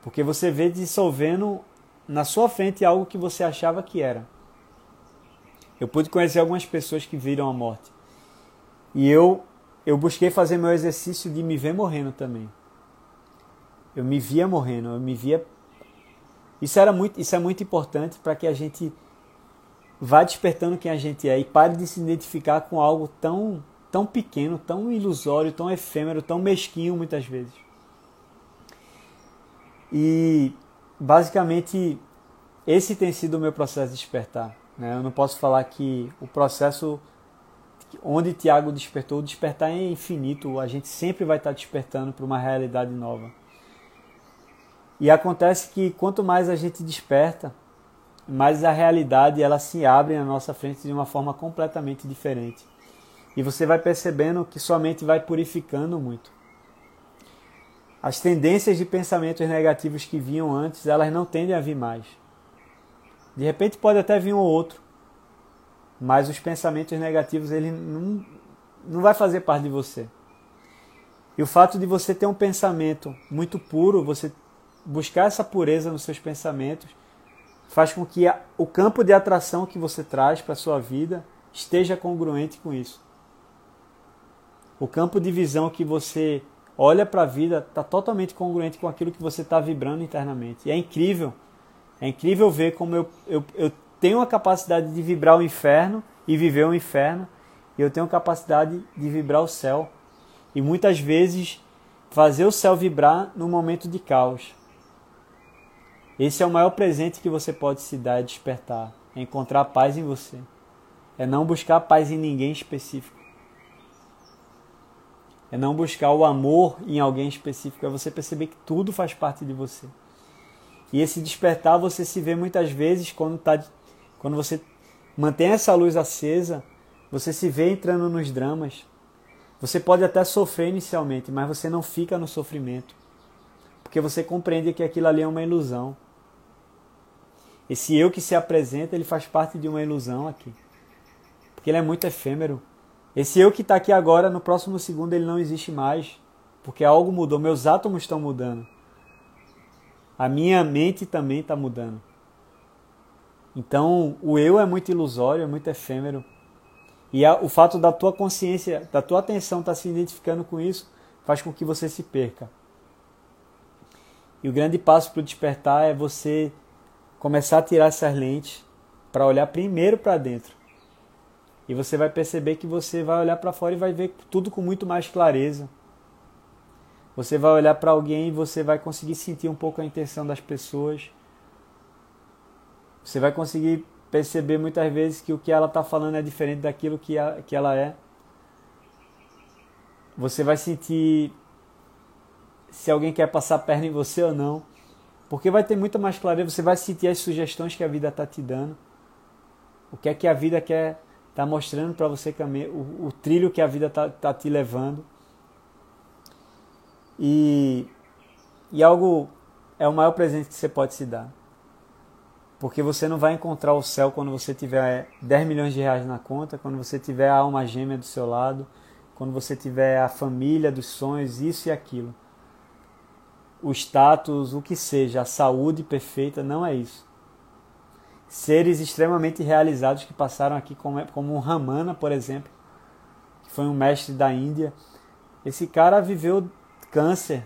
Porque você vê dissolvendo na sua frente algo que você achava que era. Eu pude conhecer algumas pessoas que viram a morte. E eu, eu busquei fazer meu exercício de me ver morrendo também. Eu me via morrendo, eu me via. Isso, era muito, isso é muito importante para que a gente vá despertando quem a gente é e pare de se identificar com algo tão, tão pequeno, tão ilusório, tão efêmero, tão mesquinho muitas vezes. E basicamente esse tem sido o meu processo de despertar. Né? Eu não posso falar que o processo onde Tiago despertou, despertar é infinito, a gente sempre vai estar despertando para uma realidade nova. E acontece que quanto mais a gente desperta, mais a realidade ela se abre na nossa frente de uma forma completamente diferente. E você vai percebendo que sua mente vai purificando muito. As tendências de pensamentos negativos que vinham antes, elas não tendem a vir mais. De repente pode até vir um ou outro, mas os pensamentos negativos ele não, não vai fazer parte de você. E o fato de você ter um pensamento muito puro, você buscar essa pureza nos seus pensamentos, faz com que a, o campo de atração que você traz para a sua vida esteja congruente com isso. O campo de visão que você olha para a vida está totalmente congruente com aquilo que você está vibrando internamente. E é incrível, é incrível ver como eu, eu, eu tenho a capacidade de vibrar o inferno e viver o inferno, e eu tenho a capacidade de vibrar o céu. E muitas vezes fazer o céu vibrar no momento de caos. Esse é o maior presente que você pode se dar, é despertar, é encontrar paz em você. É não buscar paz em ninguém específico. É não buscar o amor em alguém específico, é você perceber que tudo faz parte de você. E esse despertar você se vê muitas vezes quando, tá, quando você mantém essa luz acesa, você se vê entrando nos dramas. Você pode até sofrer inicialmente, mas você não fica no sofrimento. Porque você compreende que aquilo ali é uma ilusão. Esse eu que se apresenta, ele faz parte de uma ilusão aqui. Porque ele é muito efêmero. Esse eu que está aqui agora, no próximo segundo, ele não existe mais. Porque algo mudou, meus átomos estão mudando. A minha mente também está mudando. Então, o eu é muito ilusório, é muito efêmero. E a, o fato da tua consciência, da tua atenção estar tá se identificando com isso, faz com que você se perca. E o grande passo para o despertar é você começar a tirar essas lentes para olhar primeiro para dentro. E você vai perceber que você vai olhar para fora e vai ver tudo com muito mais clareza. Você vai olhar para alguém e você vai conseguir sentir um pouco a intenção das pessoas. Você vai conseguir perceber muitas vezes que o que ela está falando é diferente daquilo que, a, que ela é. Você vai sentir se alguém quer passar a perna em você ou não. Porque vai ter muita mais clareza, você vai sentir as sugestões que a vida está te dando. O que é que a vida quer tá mostrando para você o, o trilho que a vida está tá te levando. E, e algo é o maior presente que você pode se dar. Porque você não vai encontrar o céu quando você tiver 10 milhões de reais na conta, quando você tiver a alma gêmea do seu lado, quando você tiver a família dos sonhos, isso e aquilo o status, o que seja, a saúde perfeita, não é isso. Seres extremamente realizados que passaram aqui, como, como um Ramana, por exemplo, que foi um mestre da Índia. Esse cara viveu câncer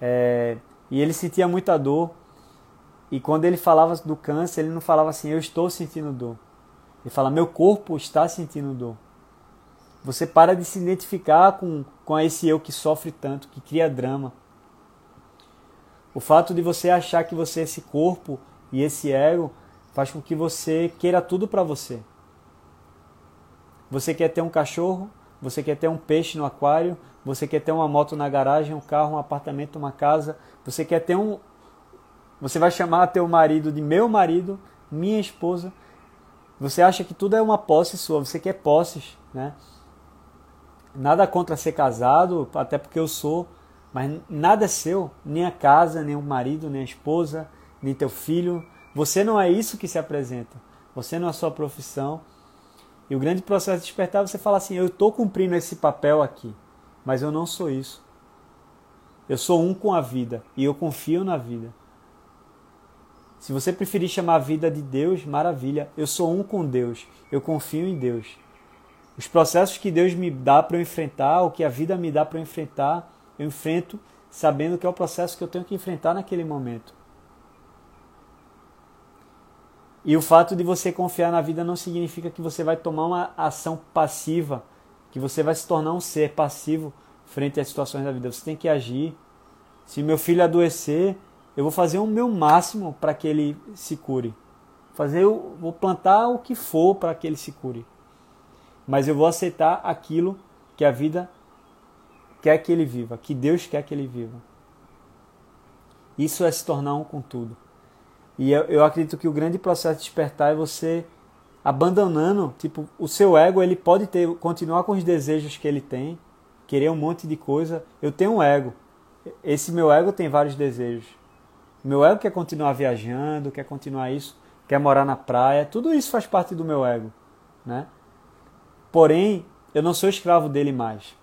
é, e ele sentia muita dor. E quando ele falava do câncer, ele não falava assim, eu estou sentindo dor. Ele fala, meu corpo está sentindo dor. Você para de se identificar com, com esse eu que sofre tanto, que cria drama. O fato de você achar que você é esse corpo e esse ego faz com que você queira tudo para você. Você quer ter um cachorro, você quer ter um peixe no aquário, você quer ter uma moto na garagem, um carro, um apartamento, uma casa, você quer ter um você vai chamar teu marido de meu marido, minha esposa. Você acha que tudo é uma posse sua, você quer posses, né? Nada contra ser casado, até porque eu sou, mas nada é seu, nem a casa, nem o marido, nem a esposa, nem teu filho. Você não é isso que se apresenta. Você não é a sua profissão. E o grande processo de despertar, você fala assim: eu estou cumprindo esse papel aqui, mas eu não sou isso. Eu sou um com a vida e eu confio na vida. Se você preferir chamar a vida de Deus, maravilha. Eu sou um com Deus. Eu confio em Deus. Os processos que Deus me dá para eu enfrentar, o que a vida me dá para eu enfrentar, eu enfrento sabendo que é o processo que eu tenho que enfrentar naquele momento. E o fato de você confiar na vida não significa que você vai tomar uma ação passiva, que você vai se tornar um ser passivo frente às situações da vida. Você tem que agir. Se meu filho adoecer, eu vou fazer o meu máximo para que ele se cure. Fazer, vou plantar o que for para que ele se cure. Mas eu vou aceitar aquilo que a vida quer que ele viva, que Deus quer que ele viva. Isso é se tornar um com tudo. E eu, eu acredito que o grande processo de despertar é você abandonando, tipo, o seu ego, ele pode ter continuar com os desejos que ele tem, querer um monte de coisa. Eu tenho um ego. Esse meu ego tem vários desejos. Meu ego quer continuar viajando, quer continuar isso, quer morar na praia, tudo isso faz parte do meu ego, né? Porém, eu não sou escravo dele mais.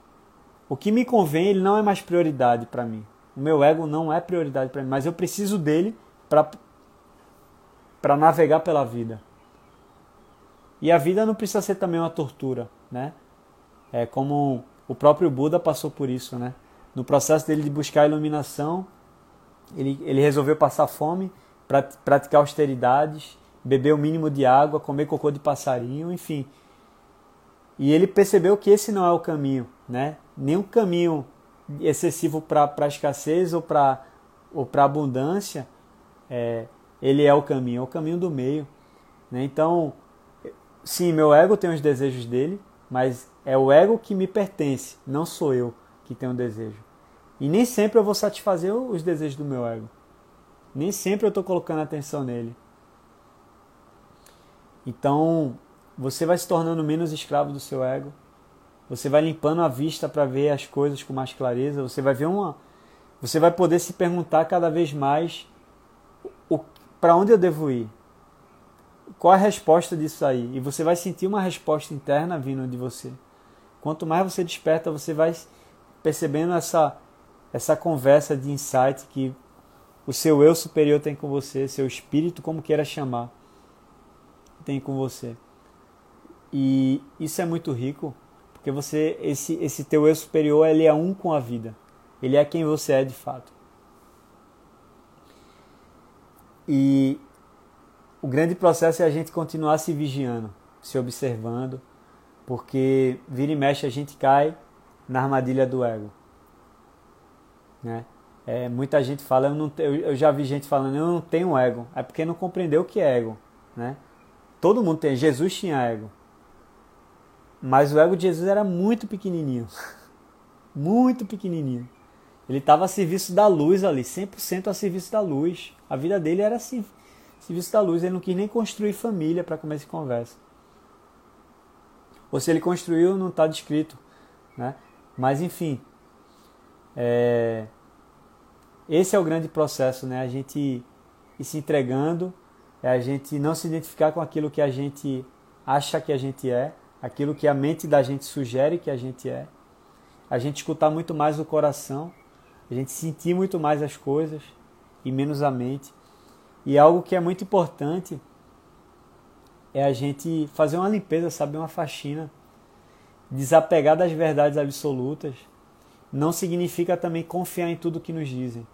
O que me convém, ele não é mais prioridade para mim. O meu ego não é prioridade para mim, mas eu preciso dele para para navegar pela vida. E a vida não precisa ser também uma tortura, né? É como o próprio Buda passou por isso, né? No processo dele de buscar a iluminação, ele, ele resolveu passar fome, praticar austeridades, beber o mínimo de água, comer cocô de passarinho, enfim. E ele percebeu que esse não é o caminho, né? O caminho excessivo para a escassez ou para ou abundância, é, ele é o caminho, é o caminho do meio. Né? Então, sim, meu ego tem os desejos dele, mas é o ego que me pertence, não sou eu que tenho desejo. E nem sempre eu vou satisfazer os desejos do meu ego. Nem sempre eu estou colocando atenção nele. Então, você vai se tornando menos escravo do seu ego. Você vai limpando a vista para ver as coisas com mais clareza. Você vai ver uma. Você vai poder se perguntar cada vez mais para onde eu devo ir. Qual a resposta disso aí? E você vai sentir uma resposta interna vindo de você. Quanto mais você desperta, você vai percebendo essa essa conversa de insight que o seu eu superior tem com você, seu espírito, como queira chamar, tem com você. E isso é muito rico, porque você esse esse teu eu superior, ele é um com a vida. Ele é quem você é de fato. E o grande processo é a gente continuar se vigiando, se observando, porque vira e mexe a gente cai na armadilha do ego. Né? É, muita gente fala, eu, não, eu, eu já vi gente falando, eu não tenho ego. É porque não compreendeu o que é ego. Né? Todo mundo tem, Jesus tinha ego. Mas o ego de Jesus era muito pequenininho. muito pequenininho. Ele estava a serviço da luz ali, 100% a serviço da luz. A vida dele era assim, serviço da luz. Ele não quis nem construir família para começar a conversa. Ou se ele construiu, não está descrito. Né? Mas enfim, é... esse é o grande processo, né? A gente ir se entregando, é a gente não se identificar com aquilo que a gente acha que a gente é, aquilo que a mente da gente sugere que a gente é. A gente escutar muito mais o coração, a gente sentir muito mais as coisas e menos a mente. E algo que é muito importante é a gente fazer uma limpeza, saber uma faxina, desapegar das verdades absolutas. Não significa também confiar em tudo que nos dizem.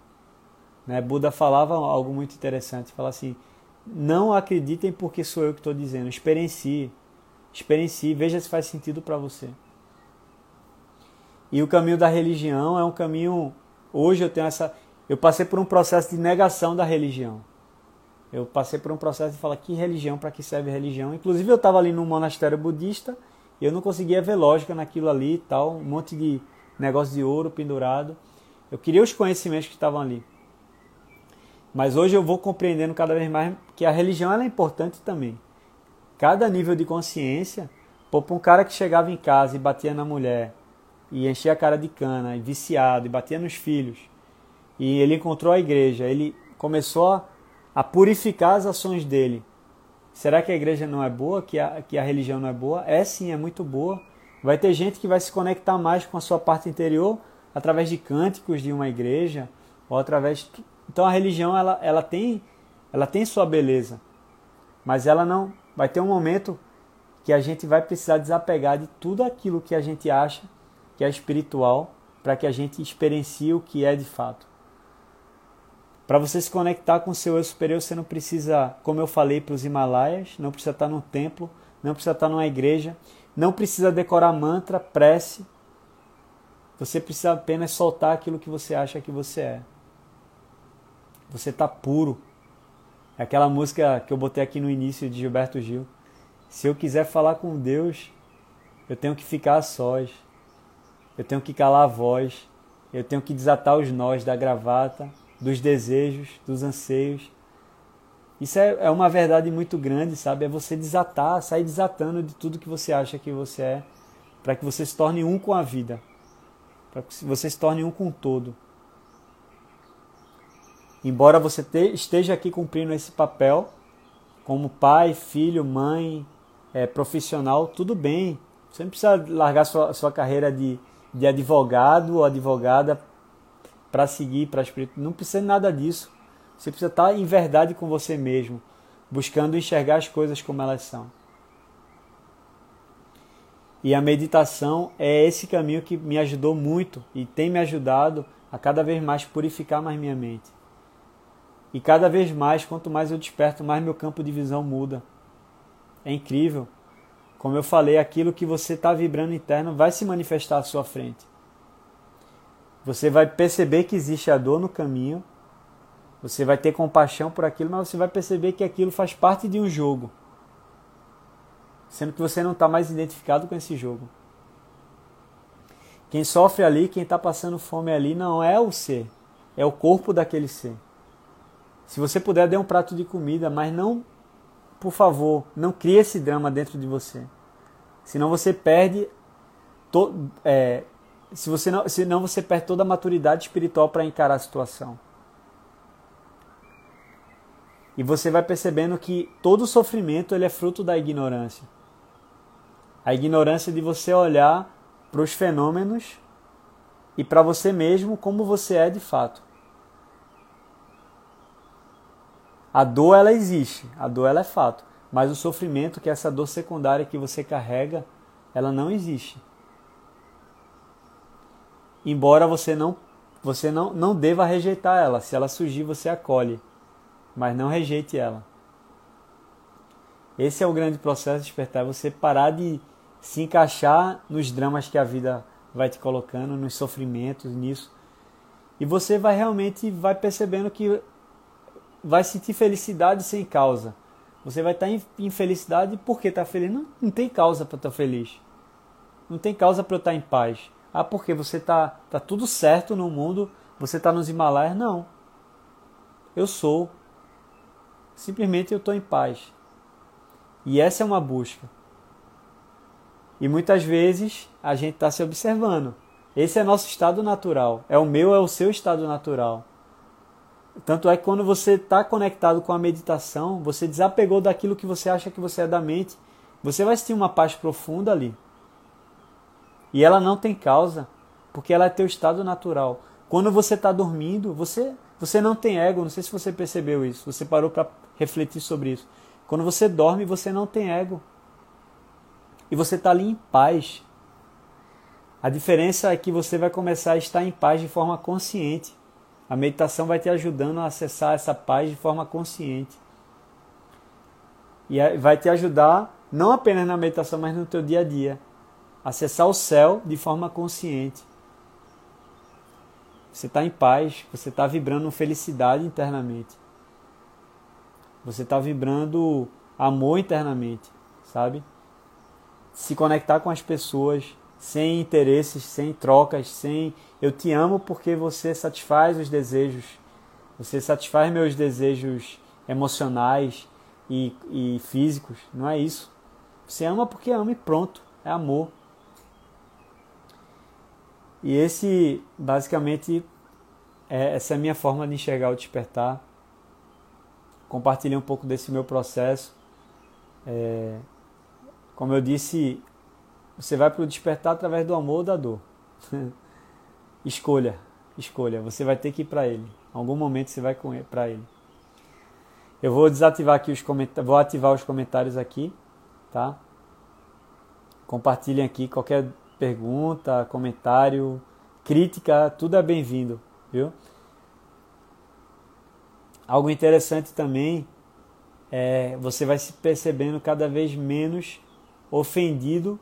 Né? Buda falava algo muito interessante, fala assim: não acreditem porque sou eu que estou dizendo, experiencie, experiencie, veja se faz sentido para você. E o caminho da religião é um caminho. Hoje eu tenho essa, eu passei por um processo de negação da religião. Eu passei por um processo de falar que religião, para que serve religião. Inclusive eu estava ali num monastério budista e eu não conseguia ver lógica naquilo ali e tal, um monte de negócio de ouro pendurado. Eu queria os conhecimentos que estavam ali. Mas hoje eu vou compreendendo cada vez mais que a religião é importante também. Cada nível de consciência, para um cara que chegava em casa e batia na mulher, e enchia a cara de cana, e viciado, e batia nos filhos, e ele encontrou a igreja, ele começou a, purificar as ações dele. Será que a igreja não é boa? Que a, que a religião não é boa? É sim, é muito boa. Vai ter gente que vai se conectar mais com a sua parte interior através de cânticos de uma igreja ou através. Então a religião ela, ela tem ela tem sua beleza, mas ela não vai ter um momento que a gente vai precisar desapegar de tudo aquilo que a gente acha que é espiritual para que a gente experiencie o que é de fato. Para você se conectar com o seu eu superior, você não precisa, como eu falei para os Himalaias, não precisa estar num templo, não precisa estar numa igreja, não precisa decorar mantra, prece. Você precisa apenas soltar aquilo que você acha que você é. Você está puro. É aquela música que eu botei aqui no início de Gilberto Gil. Se eu quiser falar com Deus, eu tenho que ficar a sós. Eu tenho que calar a voz. Eu tenho que desatar os nós da gravata dos desejos, dos anseios. Isso é, é uma verdade muito grande, sabe? É você desatar, sair desatando de tudo que você acha que você é, para que você se torne um com a vida, para que você se torne um com o todo. Embora você te, esteja aqui cumprindo esse papel, como pai, filho, mãe, é, profissional, tudo bem. Você não precisa largar sua, sua carreira de, de advogado ou advogada para seguir para espírito. Não precisa de nada disso. Você precisa estar em verdade com você mesmo, buscando enxergar as coisas como elas são. E a meditação é esse caminho que me ajudou muito e tem me ajudado a cada vez mais purificar mais minha mente. E cada vez mais, quanto mais eu desperto, mais meu campo de visão muda. É incrível. Como eu falei, aquilo que você está vibrando interno vai se manifestar à sua frente. Você vai perceber que existe a dor no caminho, você vai ter compaixão por aquilo, mas você vai perceber que aquilo faz parte de um jogo. Sendo que você não está mais identificado com esse jogo. Quem sofre ali, quem está passando fome ali, não é o ser, é o corpo daquele ser. Se você puder, dê um prato de comida, mas não, por favor, não crie esse drama dentro de você. Senão você perde. To, é, se você não, senão você perde toda a maturidade espiritual para encarar a situação. E você vai percebendo que todo sofrimento ele é fruto da ignorância. A ignorância de você olhar para os fenômenos e para você mesmo como você é de fato. A dor ela existe, a dor ela é fato, mas o sofrimento, que é essa dor secundária que você carrega, ela não existe. Embora você não você não, não deva rejeitar ela, se ela surgir você acolhe mas não rejeite ela. Esse é o grande processo de despertar, é você parar de se encaixar nos dramas que a vida vai te colocando, nos sofrimentos, nisso. E você vai realmente vai percebendo que vai sentir felicidade sem causa. Você vai estar em felicidade porque está feliz. Não, não tem causa para estar feliz. Não tem causa para eu estar em paz. Ah, porque você está tá tudo certo no mundo, você está nos Himalaias. Não. Eu sou. Simplesmente eu estou em paz. E essa é uma busca. E muitas vezes a gente está se observando. Esse é nosso estado natural. É o meu, é o seu estado natural. Tanto é que quando você está conectado com a meditação, você desapegou daquilo que você acha que você é da mente, você vai sentir uma paz profunda ali. E ela não tem causa, porque ela é teu estado natural. Quando você está dormindo, você, você não tem ego. Não sei se você percebeu isso. Você parou para refletir sobre isso. Quando você dorme, você não tem ego. E você está ali em paz. A diferença é que você vai começar a estar em paz de forma consciente. A meditação vai te ajudando a acessar essa paz de forma consciente. E vai te ajudar, não apenas na meditação, mas no teu dia a dia. Acessar o céu de forma consciente. Você está em paz, você está vibrando felicidade internamente. Você está vibrando amor internamente, sabe? Se conectar com as pessoas sem interesses, sem trocas, sem eu te amo porque você satisfaz os desejos, você satisfaz meus desejos emocionais e, e físicos. Não é isso. Você ama porque ama e pronto. É amor. E esse, basicamente, é, essa é a minha forma de enxergar o despertar compartilhei um pouco desse meu processo. É, como eu disse, você vai para o despertar através do amor ou da dor. escolha, escolha. Você vai ter que ir para ele. Em algum momento você vai para ele. Eu vou desativar aqui os comentários, vou ativar os comentários aqui, tá? Compartilhem aqui qualquer pergunta, comentário, crítica, tudo é bem-vindo, viu? Algo interessante também é você vai se percebendo cada vez menos ofendido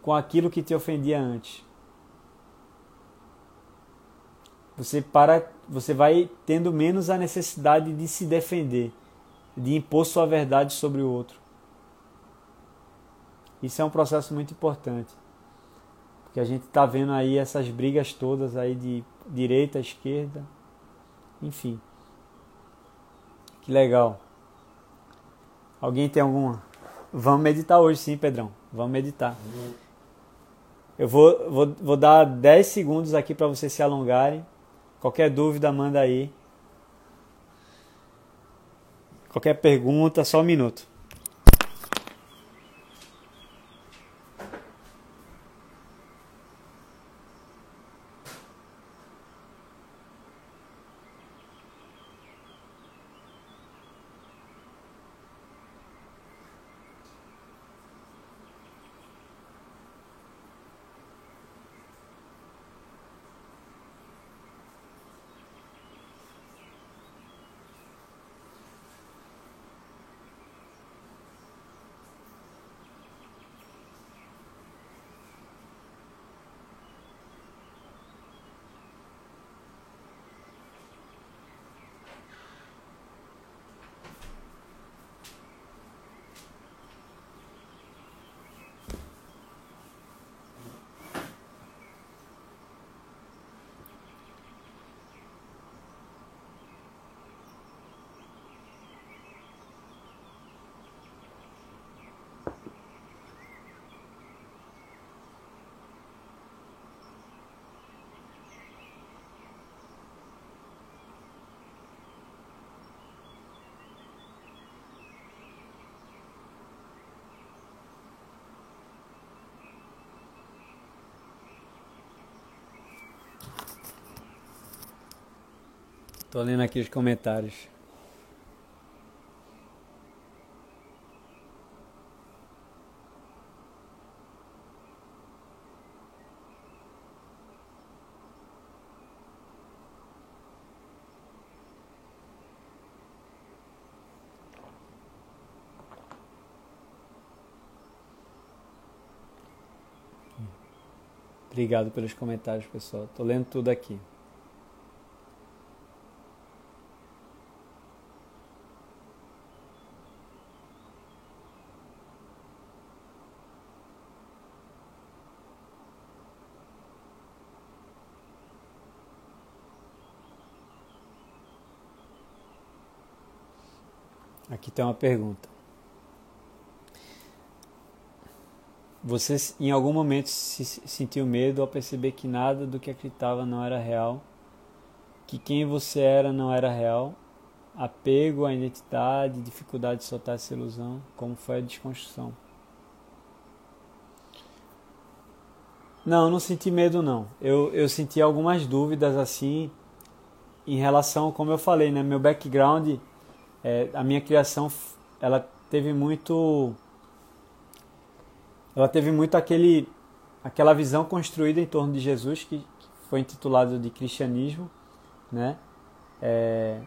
com aquilo que te ofendia antes. Você para, você vai tendo menos a necessidade de se defender, de impor sua verdade sobre o outro. Isso é um processo muito importante, porque a gente está vendo aí essas brigas todas aí de direita, esquerda, enfim. Que legal. Alguém tem alguma? Vamos meditar hoje sim, Pedrão. Vamos meditar. Eu vou, vou, vou dar 10 segundos aqui para vocês se alongarem. Qualquer dúvida, manda aí. Qualquer pergunta, só um minuto. Tô lendo aqui os comentários. Obrigado pelos comentários, pessoal. Tô lendo tudo aqui. Aqui tem uma pergunta. Você em algum momento se sentiu medo ao perceber que nada do que acreditava não era real, que quem você era não era real, apego à identidade, dificuldade de soltar essa ilusão, como foi a desconstrução? Não, não senti medo não. Eu, eu senti algumas dúvidas assim em relação, como eu falei, né, meu background é, a minha criação ela teve muito ela teve muito aquele aquela visão construída em torno de Jesus que, que foi intitulado de cristianismo né? É,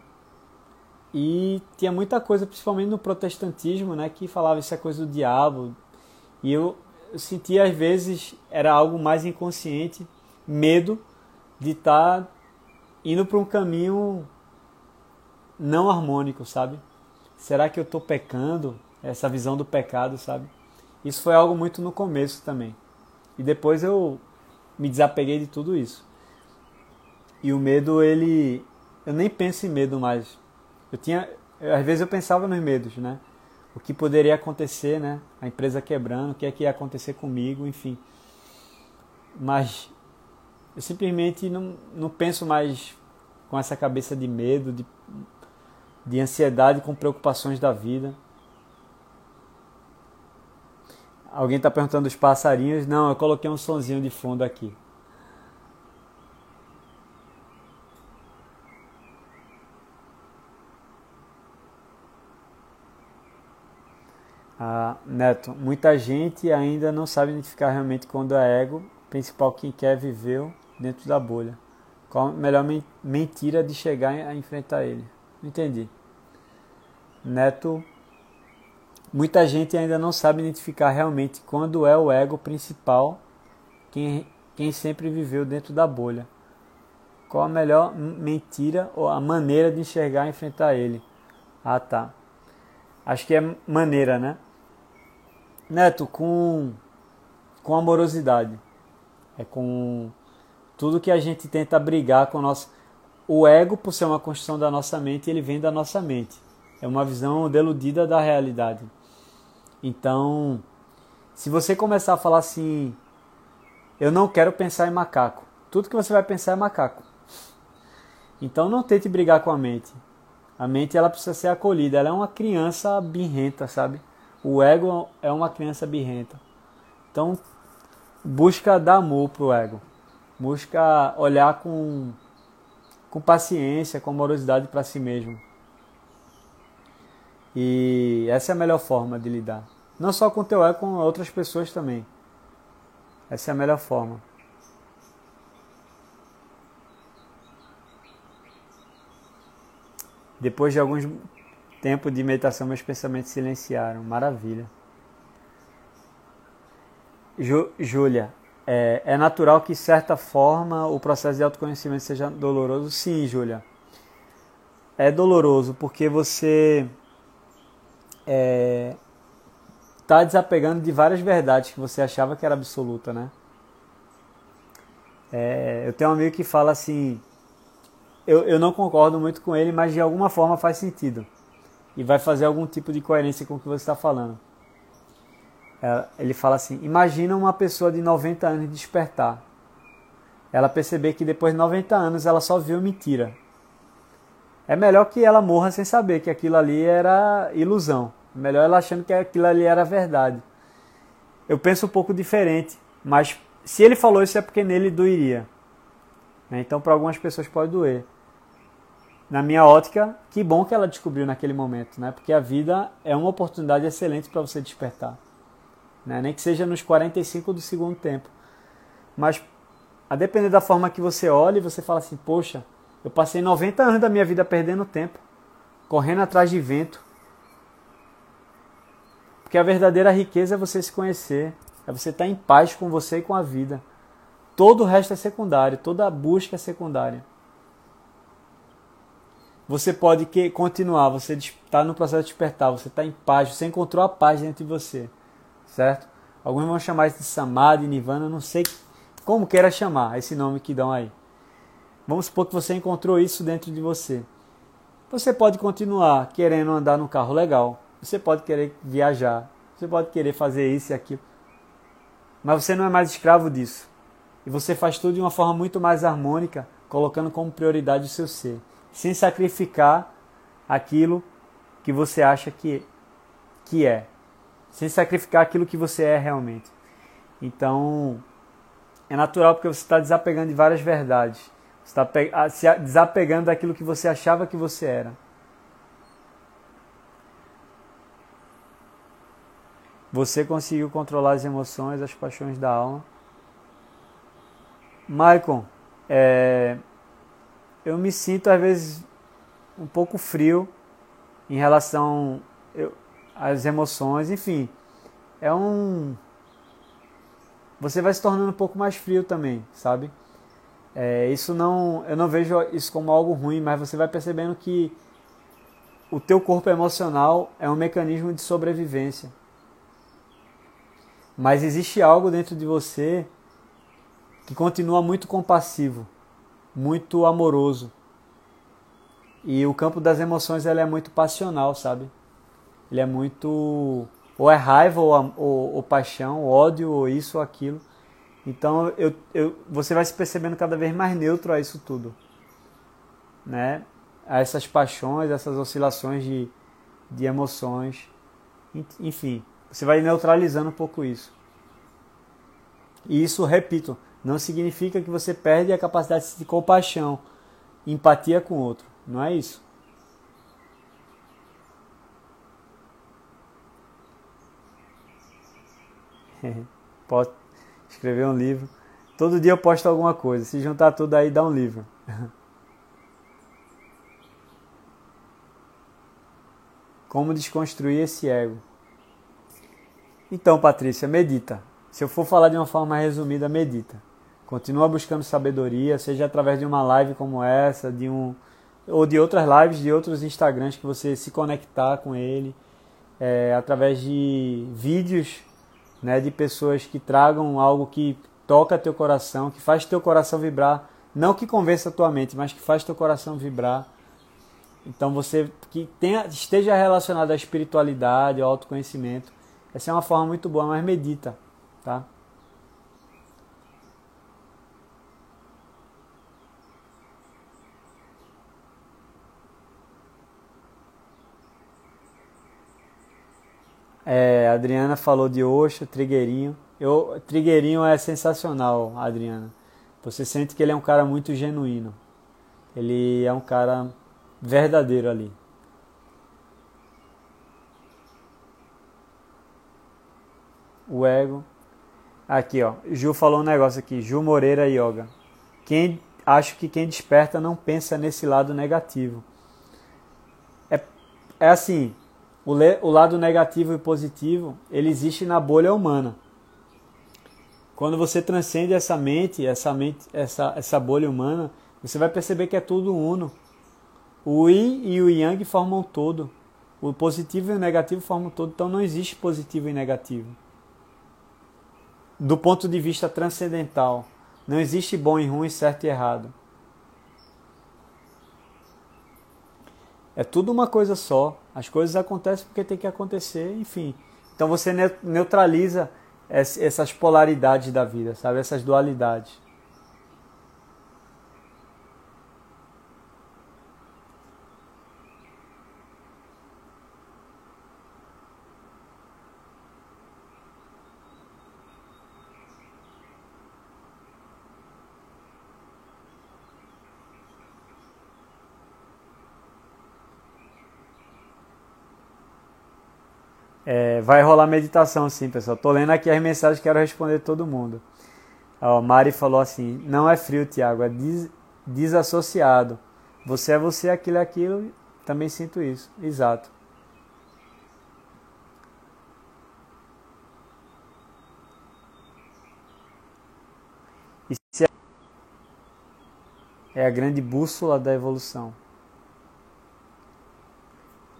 e tinha muita coisa principalmente no protestantismo né? Que falava isso é coisa do diabo. E eu, eu sentia às vezes era algo mais inconsciente medo de estar tá indo para um caminho não harmônico, sabe? Será que eu estou pecando? Essa visão do pecado, sabe? Isso foi algo muito no começo também. E depois eu me desapeguei de tudo isso. E o medo, ele. Eu nem penso em medo mais. Eu tinha. Às vezes eu pensava nos medos, né? O que poderia acontecer, né? A empresa quebrando, o que é que ia acontecer comigo, enfim. Mas eu simplesmente não, não penso mais com essa cabeça de medo, de de ansiedade com preocupações da vida. Alguém está perguntando dos passarinhos? Não, eu coloquei um sonzinho de fundo aqui. Ah, Neto, muita gente ainda não sabe identificar realmente quando é ego, principal quem quer viver dentro da bolha. Qual a melhor mentira de chegar a enfrentar ele? Entendi. Neto, muita gente ainda não sabe identificar realmente quando é o ego principal, quem, quem sempre viveu dentro da bolha. Qual a melhor mentira ou a maneira de enxergar e enfrentar ele? Ah, tá. Acho que é maneira, né? Neto, com, com amorosidade. É com tudo que a gente tenta brigar com o nosso. O ego, por ser uma construção da nossa mente, ele vem da nossa mente. É uma visão deludida da realidade. Então, se você começar a falar assim, eu não quero pensar em macaco, tudo que você vai pensar é macaco. Então não tente brigar com a mente. A mente ela precisa ser acolhida, ela é uma criança birrenta, sabe? O ego é uma criança birrenta. Então busca dar amor pro ego. Busca olhar com com paciência, com amorosidade para si mesmo. E essa é a melhor forma de lidar. Não só com o teu ego, com outras pessoas também. Essa é a melhor forma. Depois de alguns tempo de meditação, meus pensamentos silenciaram. Maravilha. Júlia, é, é, natural que, de certa forma, o processo de autoconhecimento seja doloroso? Sim, Júlia. É doloroso porque você é, tá desapegando de várias verdades que você achava que era absoluta, né? É, eu tenho um amigo que fala assim, eu, eu não concordo muito com ele, mas de alguma forma faz sentido e vai fazer algum tipo de coerência com o que você está falando. É, ele fala assim: imagina uma pessoa de 90 anos despertar, ela perceber que depois de 90 anos ela só viu mentira. É melhor que ela morra sem saber que aquilo ali era ilusão. Melhor ela achando que aquilo ali era verdade. Eu penso um pouco diferente, mas se ele falou isso é porque nele doeria. Né? Então, para algumas pessoas pode doer. na minha ótica, que bom que ela descobriu naquele momento, né? Porque a vida é uma oportunidade excelente para você despertar. Né? Nem que seja nos 45 do segundo tempo. Mas a depender da forma que você olha, você fala assim: "Poxa, eu passei 90 anos da minha vida perdendo tempo, correndo atrás de vento". Porque a verdadeira riqueza é você se conhecer, é você estar em paz com você e com a vida. Todo o resto é secundário, toda a busca é secundária você pode que, continuar, você está no processo de despertar, você está em paz, você encontrou a paz dentro de você, certo? Alguns vão chamar isso de Samadhi, Nirvana, não sei como queira chamar esse nome que dão aí. Vamos supor que você encontrou isso dentro de você. Você pode continuar querendo andar num carro legal, você pode querer viajar, você pode querer fazer isso e aquilo, mas você não é mais escravo disso. E você faz tudo de uma forma muito mais harmônica, colocando como prioridade o seu ser sem sacrificar aquilo que você acha que, que é, sem sacrificar aquilo que você é realmente. Então, é natural porque você está desapegando de várias verdades, você está se desapegando daquilo que você achava que você era. Você conseguiu controlar as emoções, as paixões da alma. Maicon, é, eu me sinto às vezes um pouco frio em relação eu, às emoções, enfim. É um. Você vai se tornando um pouco mais frio também, sabe? É, isso não. Eu não vejo isso como algo ruim, mas você vai percebendo que o teu corpo emocional é um mecanismo de sobrevivência. Mas existe algo dentro de você que continua muito compassivo muito amoroso. E o campo das emoções ele é muito passional, sabe? Ele é muito. Ou é raiva, ou, ou, ou paixão, ou ódio, ou isso ou aquilo. Então eu, eu, você vai se percebendo cada vez mais neutro a isso tudo. Né? A essas paixões, essas oscilações de, de emoções. Enfim, você vai neutralizando um pouco isso. E isso, repito, não significa que você perde a capacidade de compaixão, empatia com o outro. Não é isso. Pode escrever um livro. Todo dia eu posto alguma coisa. Se juntar tudo aí, dá um livro. Como desconstruir esse ego? Então, Patrícia, medita. Se eu for falar de uma forma resumida, medita. Continua buscando sabedoria, seja através de uma live como essa, de um ou de outras lives de outros Instagrams que você se conectar com ele, é, através de vídeos né, de pessoas que tragam algo que toca teu coração, que faz teu coração vibrar, não que convença a tua mente, mas que faz teu coração vibrar. Então você que tenha, esteja relacionado à espiritualidade, ao autoconhecimento, essa é uma forma muito boa, mas medita, tá? É, a Adriana falou de Osho, Trigueirinho. Eu, Trigueirinho é sensacional, Adriana. Você sente que ele é um cara muito genuíno. Ele é um cara verdadeiro ali. O ego. Aqui, ó. Ju falou um negócio aqui. Ju Moreira Yoga. Quem acho que quem desperta não pensa nesse lado negativo. É, é assim, o, le, o lado negativo e positivo, ele existe na bolha humana. Quando você transcende essa mente, essa mente, essa, essa bolha humana, você vai perceber que é tudo uno. O Yin e o Yang formam todo. O positivo e o negativo formam todo. Então não existe positivo e negativo. Do ponto de vista transcendental, não existe bom e ruim, certo e errado. É tudo uma coisa só. As coisas acontecem porque tem que acontecer, enfim. Então você neutraliza essas polaridades da vida, sabe? Essas dualidades. É, vai rolar meditação sim, pessoal. Tô lendo aqui as mensagens, quero responder todo mundo. Ó, Mari falou assim: não é frio, Tiago, é des desassociado. Você é você, aquilo é aquilo. Também sinto isso. Exato. Se é a grande bússola da evolução.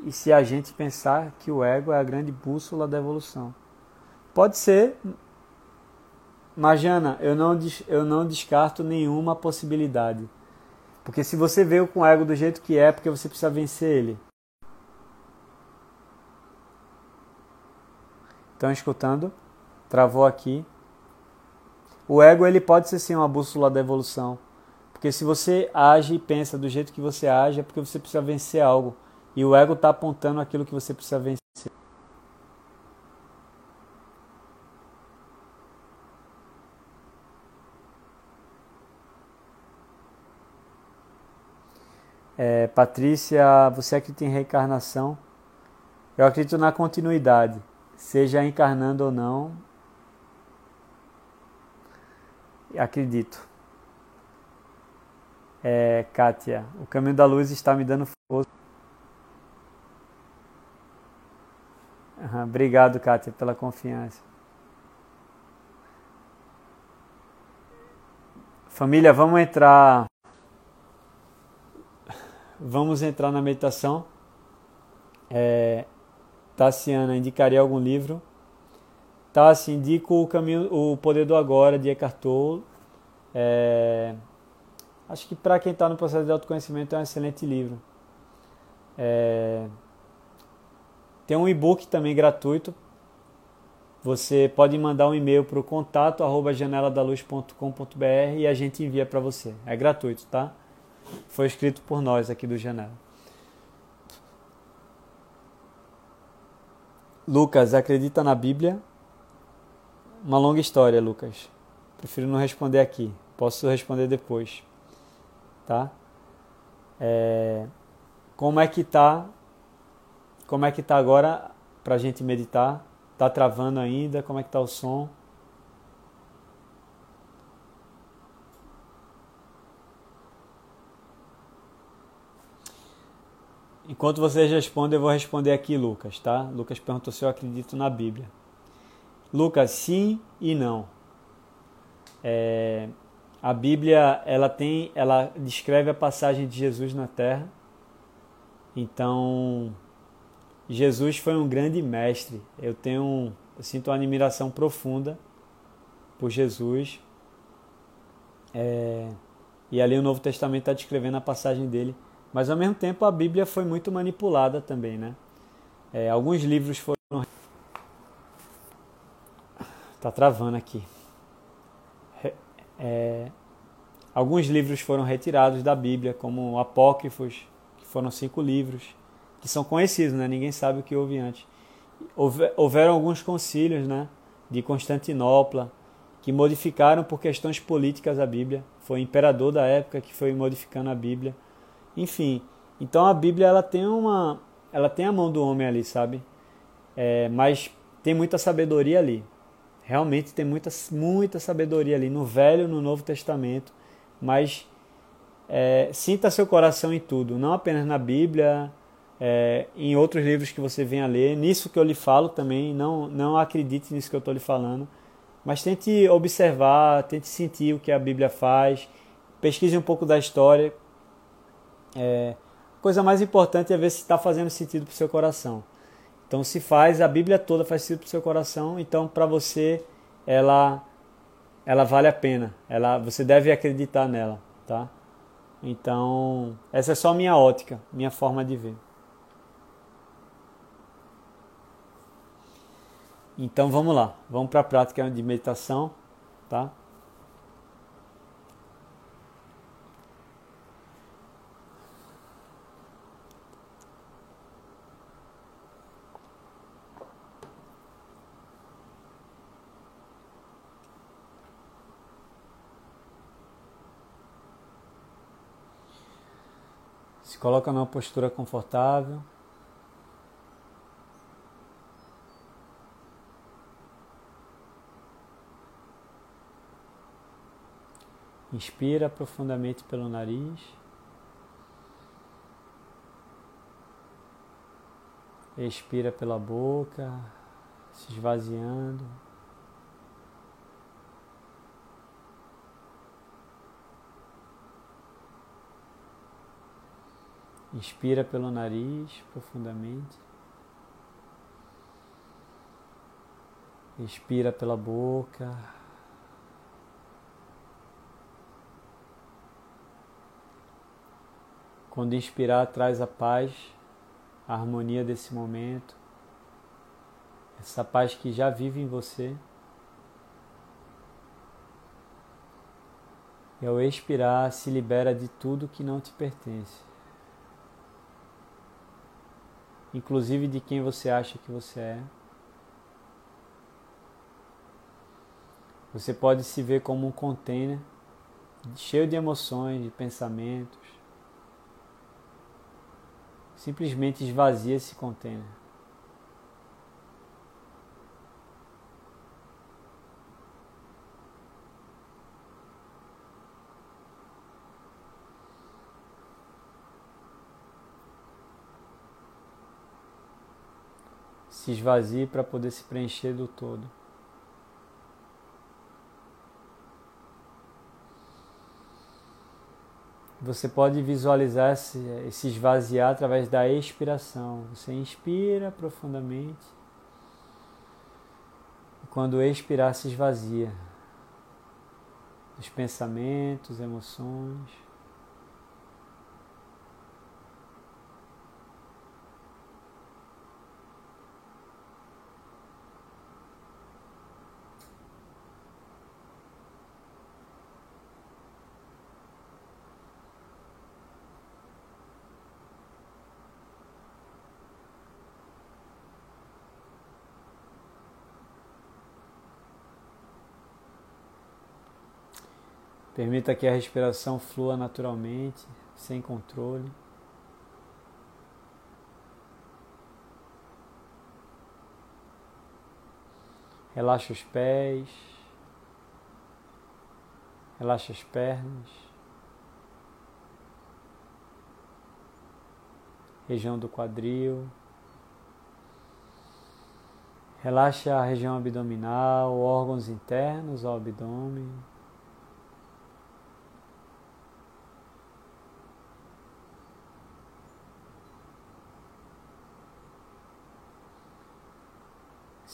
E se a gente pensar que o ego é a grande bússola da evolução? Pode ser, mas Jana, eu não, eu não descarto nenhuma possibilidade. Porque se você veio com o ego do jeito que é, é porque você precisa vencer ele. Estão escutando? Travou aqui. O ego ele pode ser sim uma bússola da evolução. Porque se você age e pensa do jeito que você age, é porque você precisa vencer algo. E o ego está apontando aquilo que você precisa vencer. É, Patrícia, você acredita em reencarnação? Eu acredito na continuidade, seja encarnando ou não. Acredito. É, Kátia, o caminho da luz está me dando força. Uhum, obrigado, Kátia, pela confiança. Família, vamos entrar vamos entrar na meditação. É, Tassiana, indicaria algum livro? Tassi, indico o caminho, o Poder do Agora de Eckhart Tolle. É, acho que para quem está no processo de autoconhecimento é um excelente livro. É, tem um e-book também gratuito. Você pode mandar um e-mail para o contato janeladaluz.com.br e a gente envia para você. É gratuito, tá? Foi escrito por nós aqui do Janela. Lucas, acredita na Bíblia? Uma longa história, Lucas. Prefiro não responder aqui. Posso responder depois. Tá? É... Como é que tá? Como é que tá agora pra gente meditar? Tá travando ainda? Como é que tá o som? Enquanto vocês respondem, eu vou responder aqui, Lucas, tá? Lucas perguntou se eu acredito na Bíblia. Lucas, sim e não. É, a Bíblia, ela tem, ela descreve a passagem de Jesus na Terra. Então, Jesus foi um grande mestre. Eu tenho, eu sinto uma admiração profunda por Jesus. É, e ali o Novo Testamento está descrevendo a passagem dele mas ao mesmo tempo a Bíblia foi muito manipulada também, né? É, alguns livros foram. Tá travando aqui. É, alguns livros foram retirados da Bíblia, como Apócrifos, que foram cinco livros, que são conhecidos, né? Ninguém sabe o que houve antes. Houveram alguns concílios, né? De Constantinopla, que modificaram por questões políticas a Bíblia. Foi o imperador da época que foi modificando a Bíblia. Enfim, então a Bíblia ela tem uma, ela tem a mão do homem ali, sabe? É, mas tem muita sabedoria ali. Realmente tem muita, muita sabedoria ali no Velho, no Novo Testamento. Mas é, sinta seu coração em tudo, não apenas na Bíblia, é, em outros livros que você venha ler. Nisso que eu lhe falo também, não, não acredite nisso que eu estou lhe falando. Mas tente observar, tente sentir o que a Bíblia faz. Pesquise um pouco da história, é, a coisa mais importante é ver se está fazendo sentido para o seu coração. Então, se faz, a Bíblia toda faz sentido para o seu coração, então para você ela ela vale a pena. Ela você deve acreditar nela, tá? Então, essa é só minha ótica, minha forma de ver. Então vamos lá, vamos para a prática de meditação, tá? Se coloca numa postura confortável. Inspira profundamente pelo nariz. Expira pela boca, se esvaziando. Inspira pelo nariz profundamente. Expira pela boca. Quando inspirar, traz a paz, a harmonia desse momento, essa paz que já vive em você. E ao expirar, se libera de tudo que não te pertence. inclusive de quem você acha que você é. Você pode se ver como um container cheio de emoções, de pensamentos. Simplesmente esvazia esse container. se esvazie para poder se preencher do todo. Você pode visualizar esse, esse esvaziar através da expiração. Você inspira profundamente. E quando expirar, se esvazia dos pensamentos, emoções. Permita que a respiração flua naturalmente, sem controle. Relaxa os pés, relaxa as pernas, região do quadril. Relaxa a região abdominal, órgãos internos ao abdômen.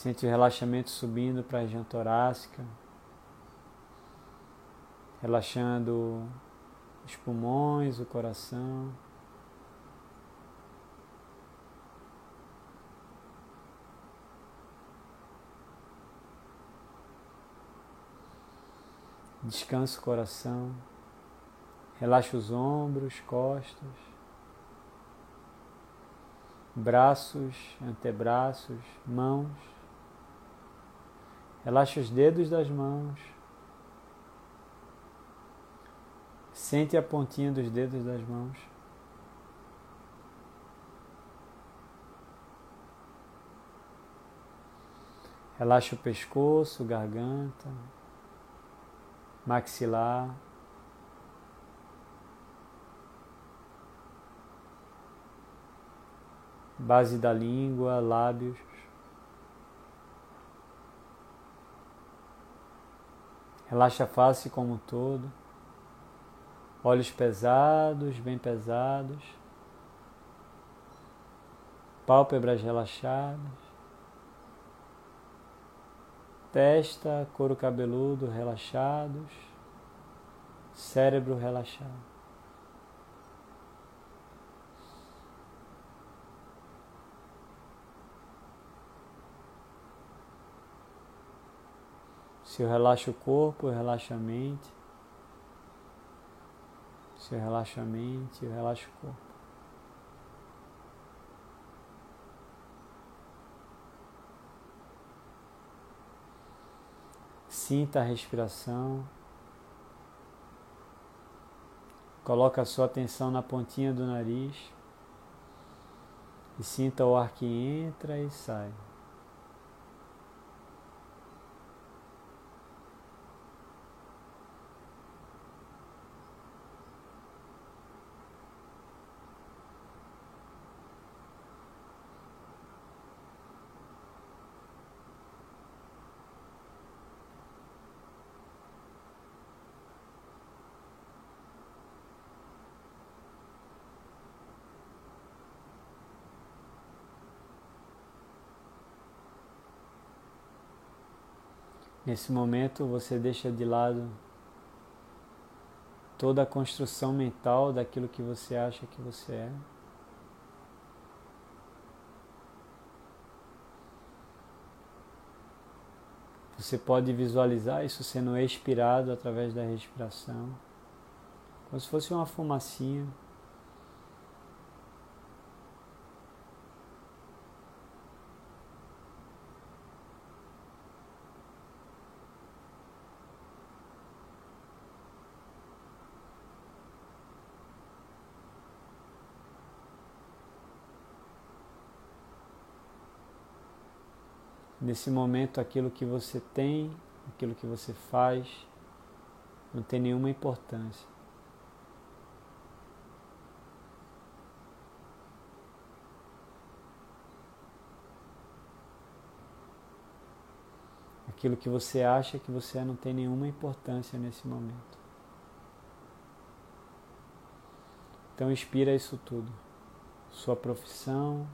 Sente o relaxamento subindo para a região torácica, relaxando os pulmões, o coração. Descansa o coração, relaxa os ombros, costas, braços, antebraços, mãos. Relaxa os dedos das mãos. Sente a pontinha dos dedos das mãos. Relaxa o pescoço, garganta, maxilar. Base da língua, lábios. Relaxa a face como um todo. Olhos pesados, bem pesados. Pálpebras relaxadas. Testa, couro cabeludo relaxados. Cérebro relaxado. Se eu relaxo o corpo, eu relaxo a mente. Se eu relaxo a mente, eu relaxo o corpo. Sinta a respiração. Coloque a sua atenção na pontinha do nariz e sinta o ar que entra e sai. Nesse momento você deixa de lado toda a construção mental daquilo que você acha que você é. Você pode visualizar isso sendo expirado através da respiração, como se fosse uma fumacinha. Nesse momento, aquilo que você tem, aquilo que você faz, não tem nenhuma importância. Aquilo que você acha que você é não tem nenhuma importância nesse momento. Então inspira isso tudo. Sua profissão,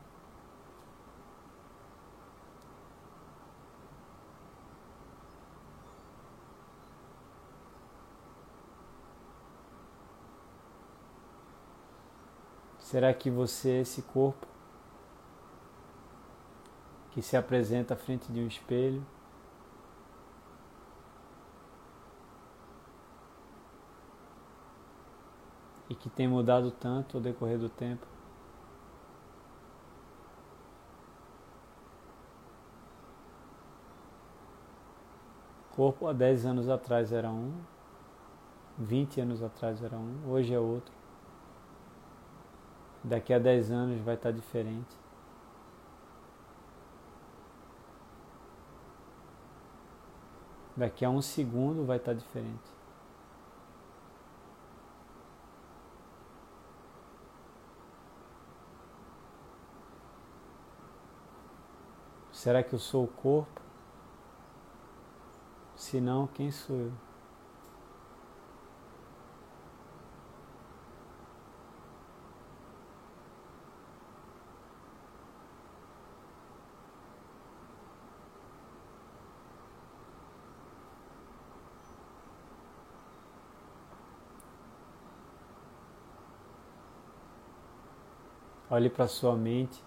Será que você é esse corpo que se apresenta à frente de um espelho? E que tem mudado tanto ao decorrer do tempo? Corpo há 10 anos atrás era um, 20 anos atrás era um, hoje é outro daqui a 10 anos vai estar diferente. Daqui a um segundo vai estar diferente. Será que eu sou o corpo? Se não, quem sou eu? Olhe para sua mente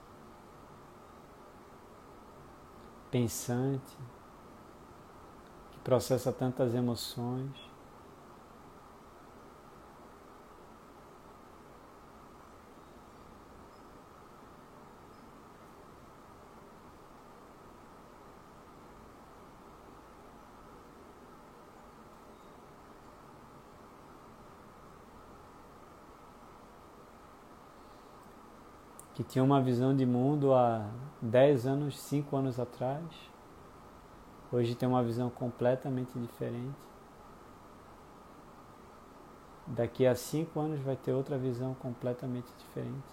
pensante, que processa tantas emoções. que tinha uma visão de mundo há 10 anos, 5 anos atrás, hoje tem uma visão completamente diferente. Daqui a 5 anos vai ter outra visão completamente diferente.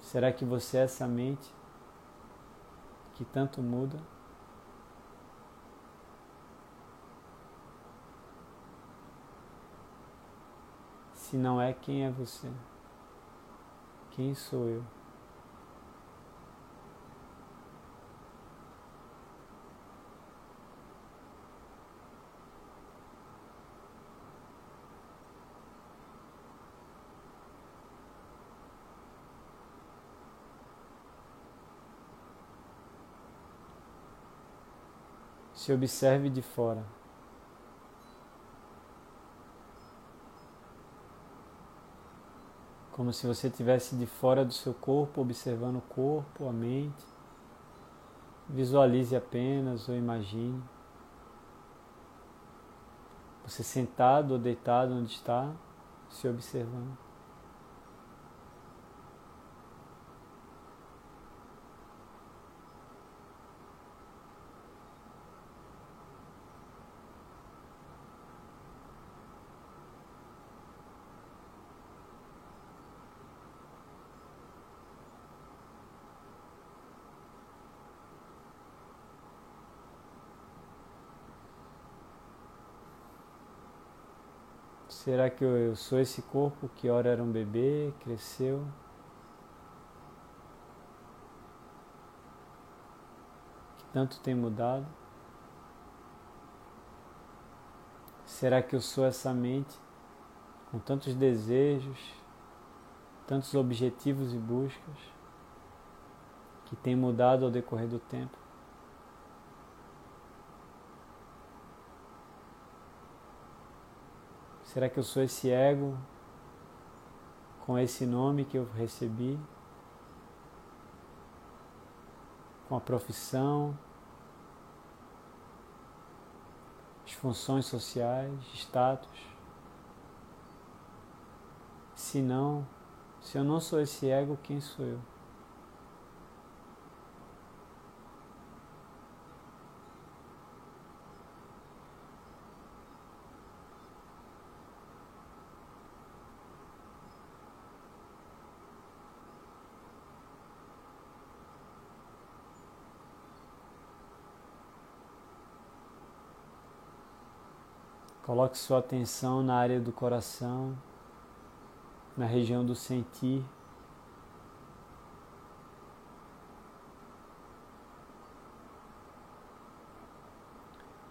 Será que você é essa mente que tanto muda? Se não é, quem é você? Quem sou eu? Se observe de fora. Como se você estivesse de fora do seu corpo, observando o corpo, a mente. Visualize apenas ou imagine. Você sentado ou deitado onde está, se observando. Será que eu sou esse corpo que ora era um bebê, cresceu? tanto tem mudado? Será que eu sou essa mente com tantos desejos, tantos objetivos e buscas que tem mudado ao decorrer do tempo? Será que eu sou esse ego com esse nome que eu recebi? Com a profissão, as funções sociais, status? Se não, se eu não sou esse ego, quem sou eu? Coloque sua atenção na área do coração, na região do sentir.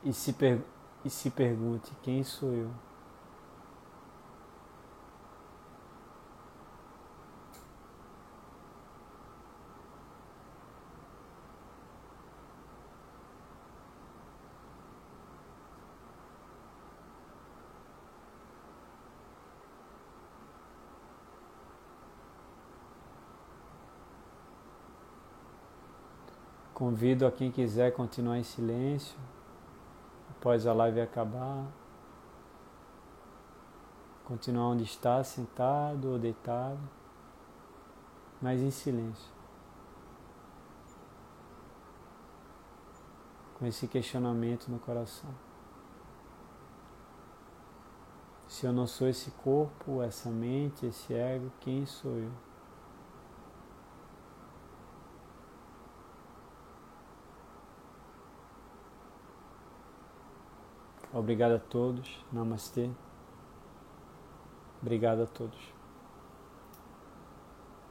E se, per e se pergunte: quem sou eu? Convido a quem quiser continuar em silêncio após a live acabar. Continuar onde está, sentado ou deitado, mas em silêncio. Com esse questionamento no coração. Se eu não sou esse corpo, essa mente, esse ego, quem sou eu? Obrigado a todos. Namastê. Obrigado a todos.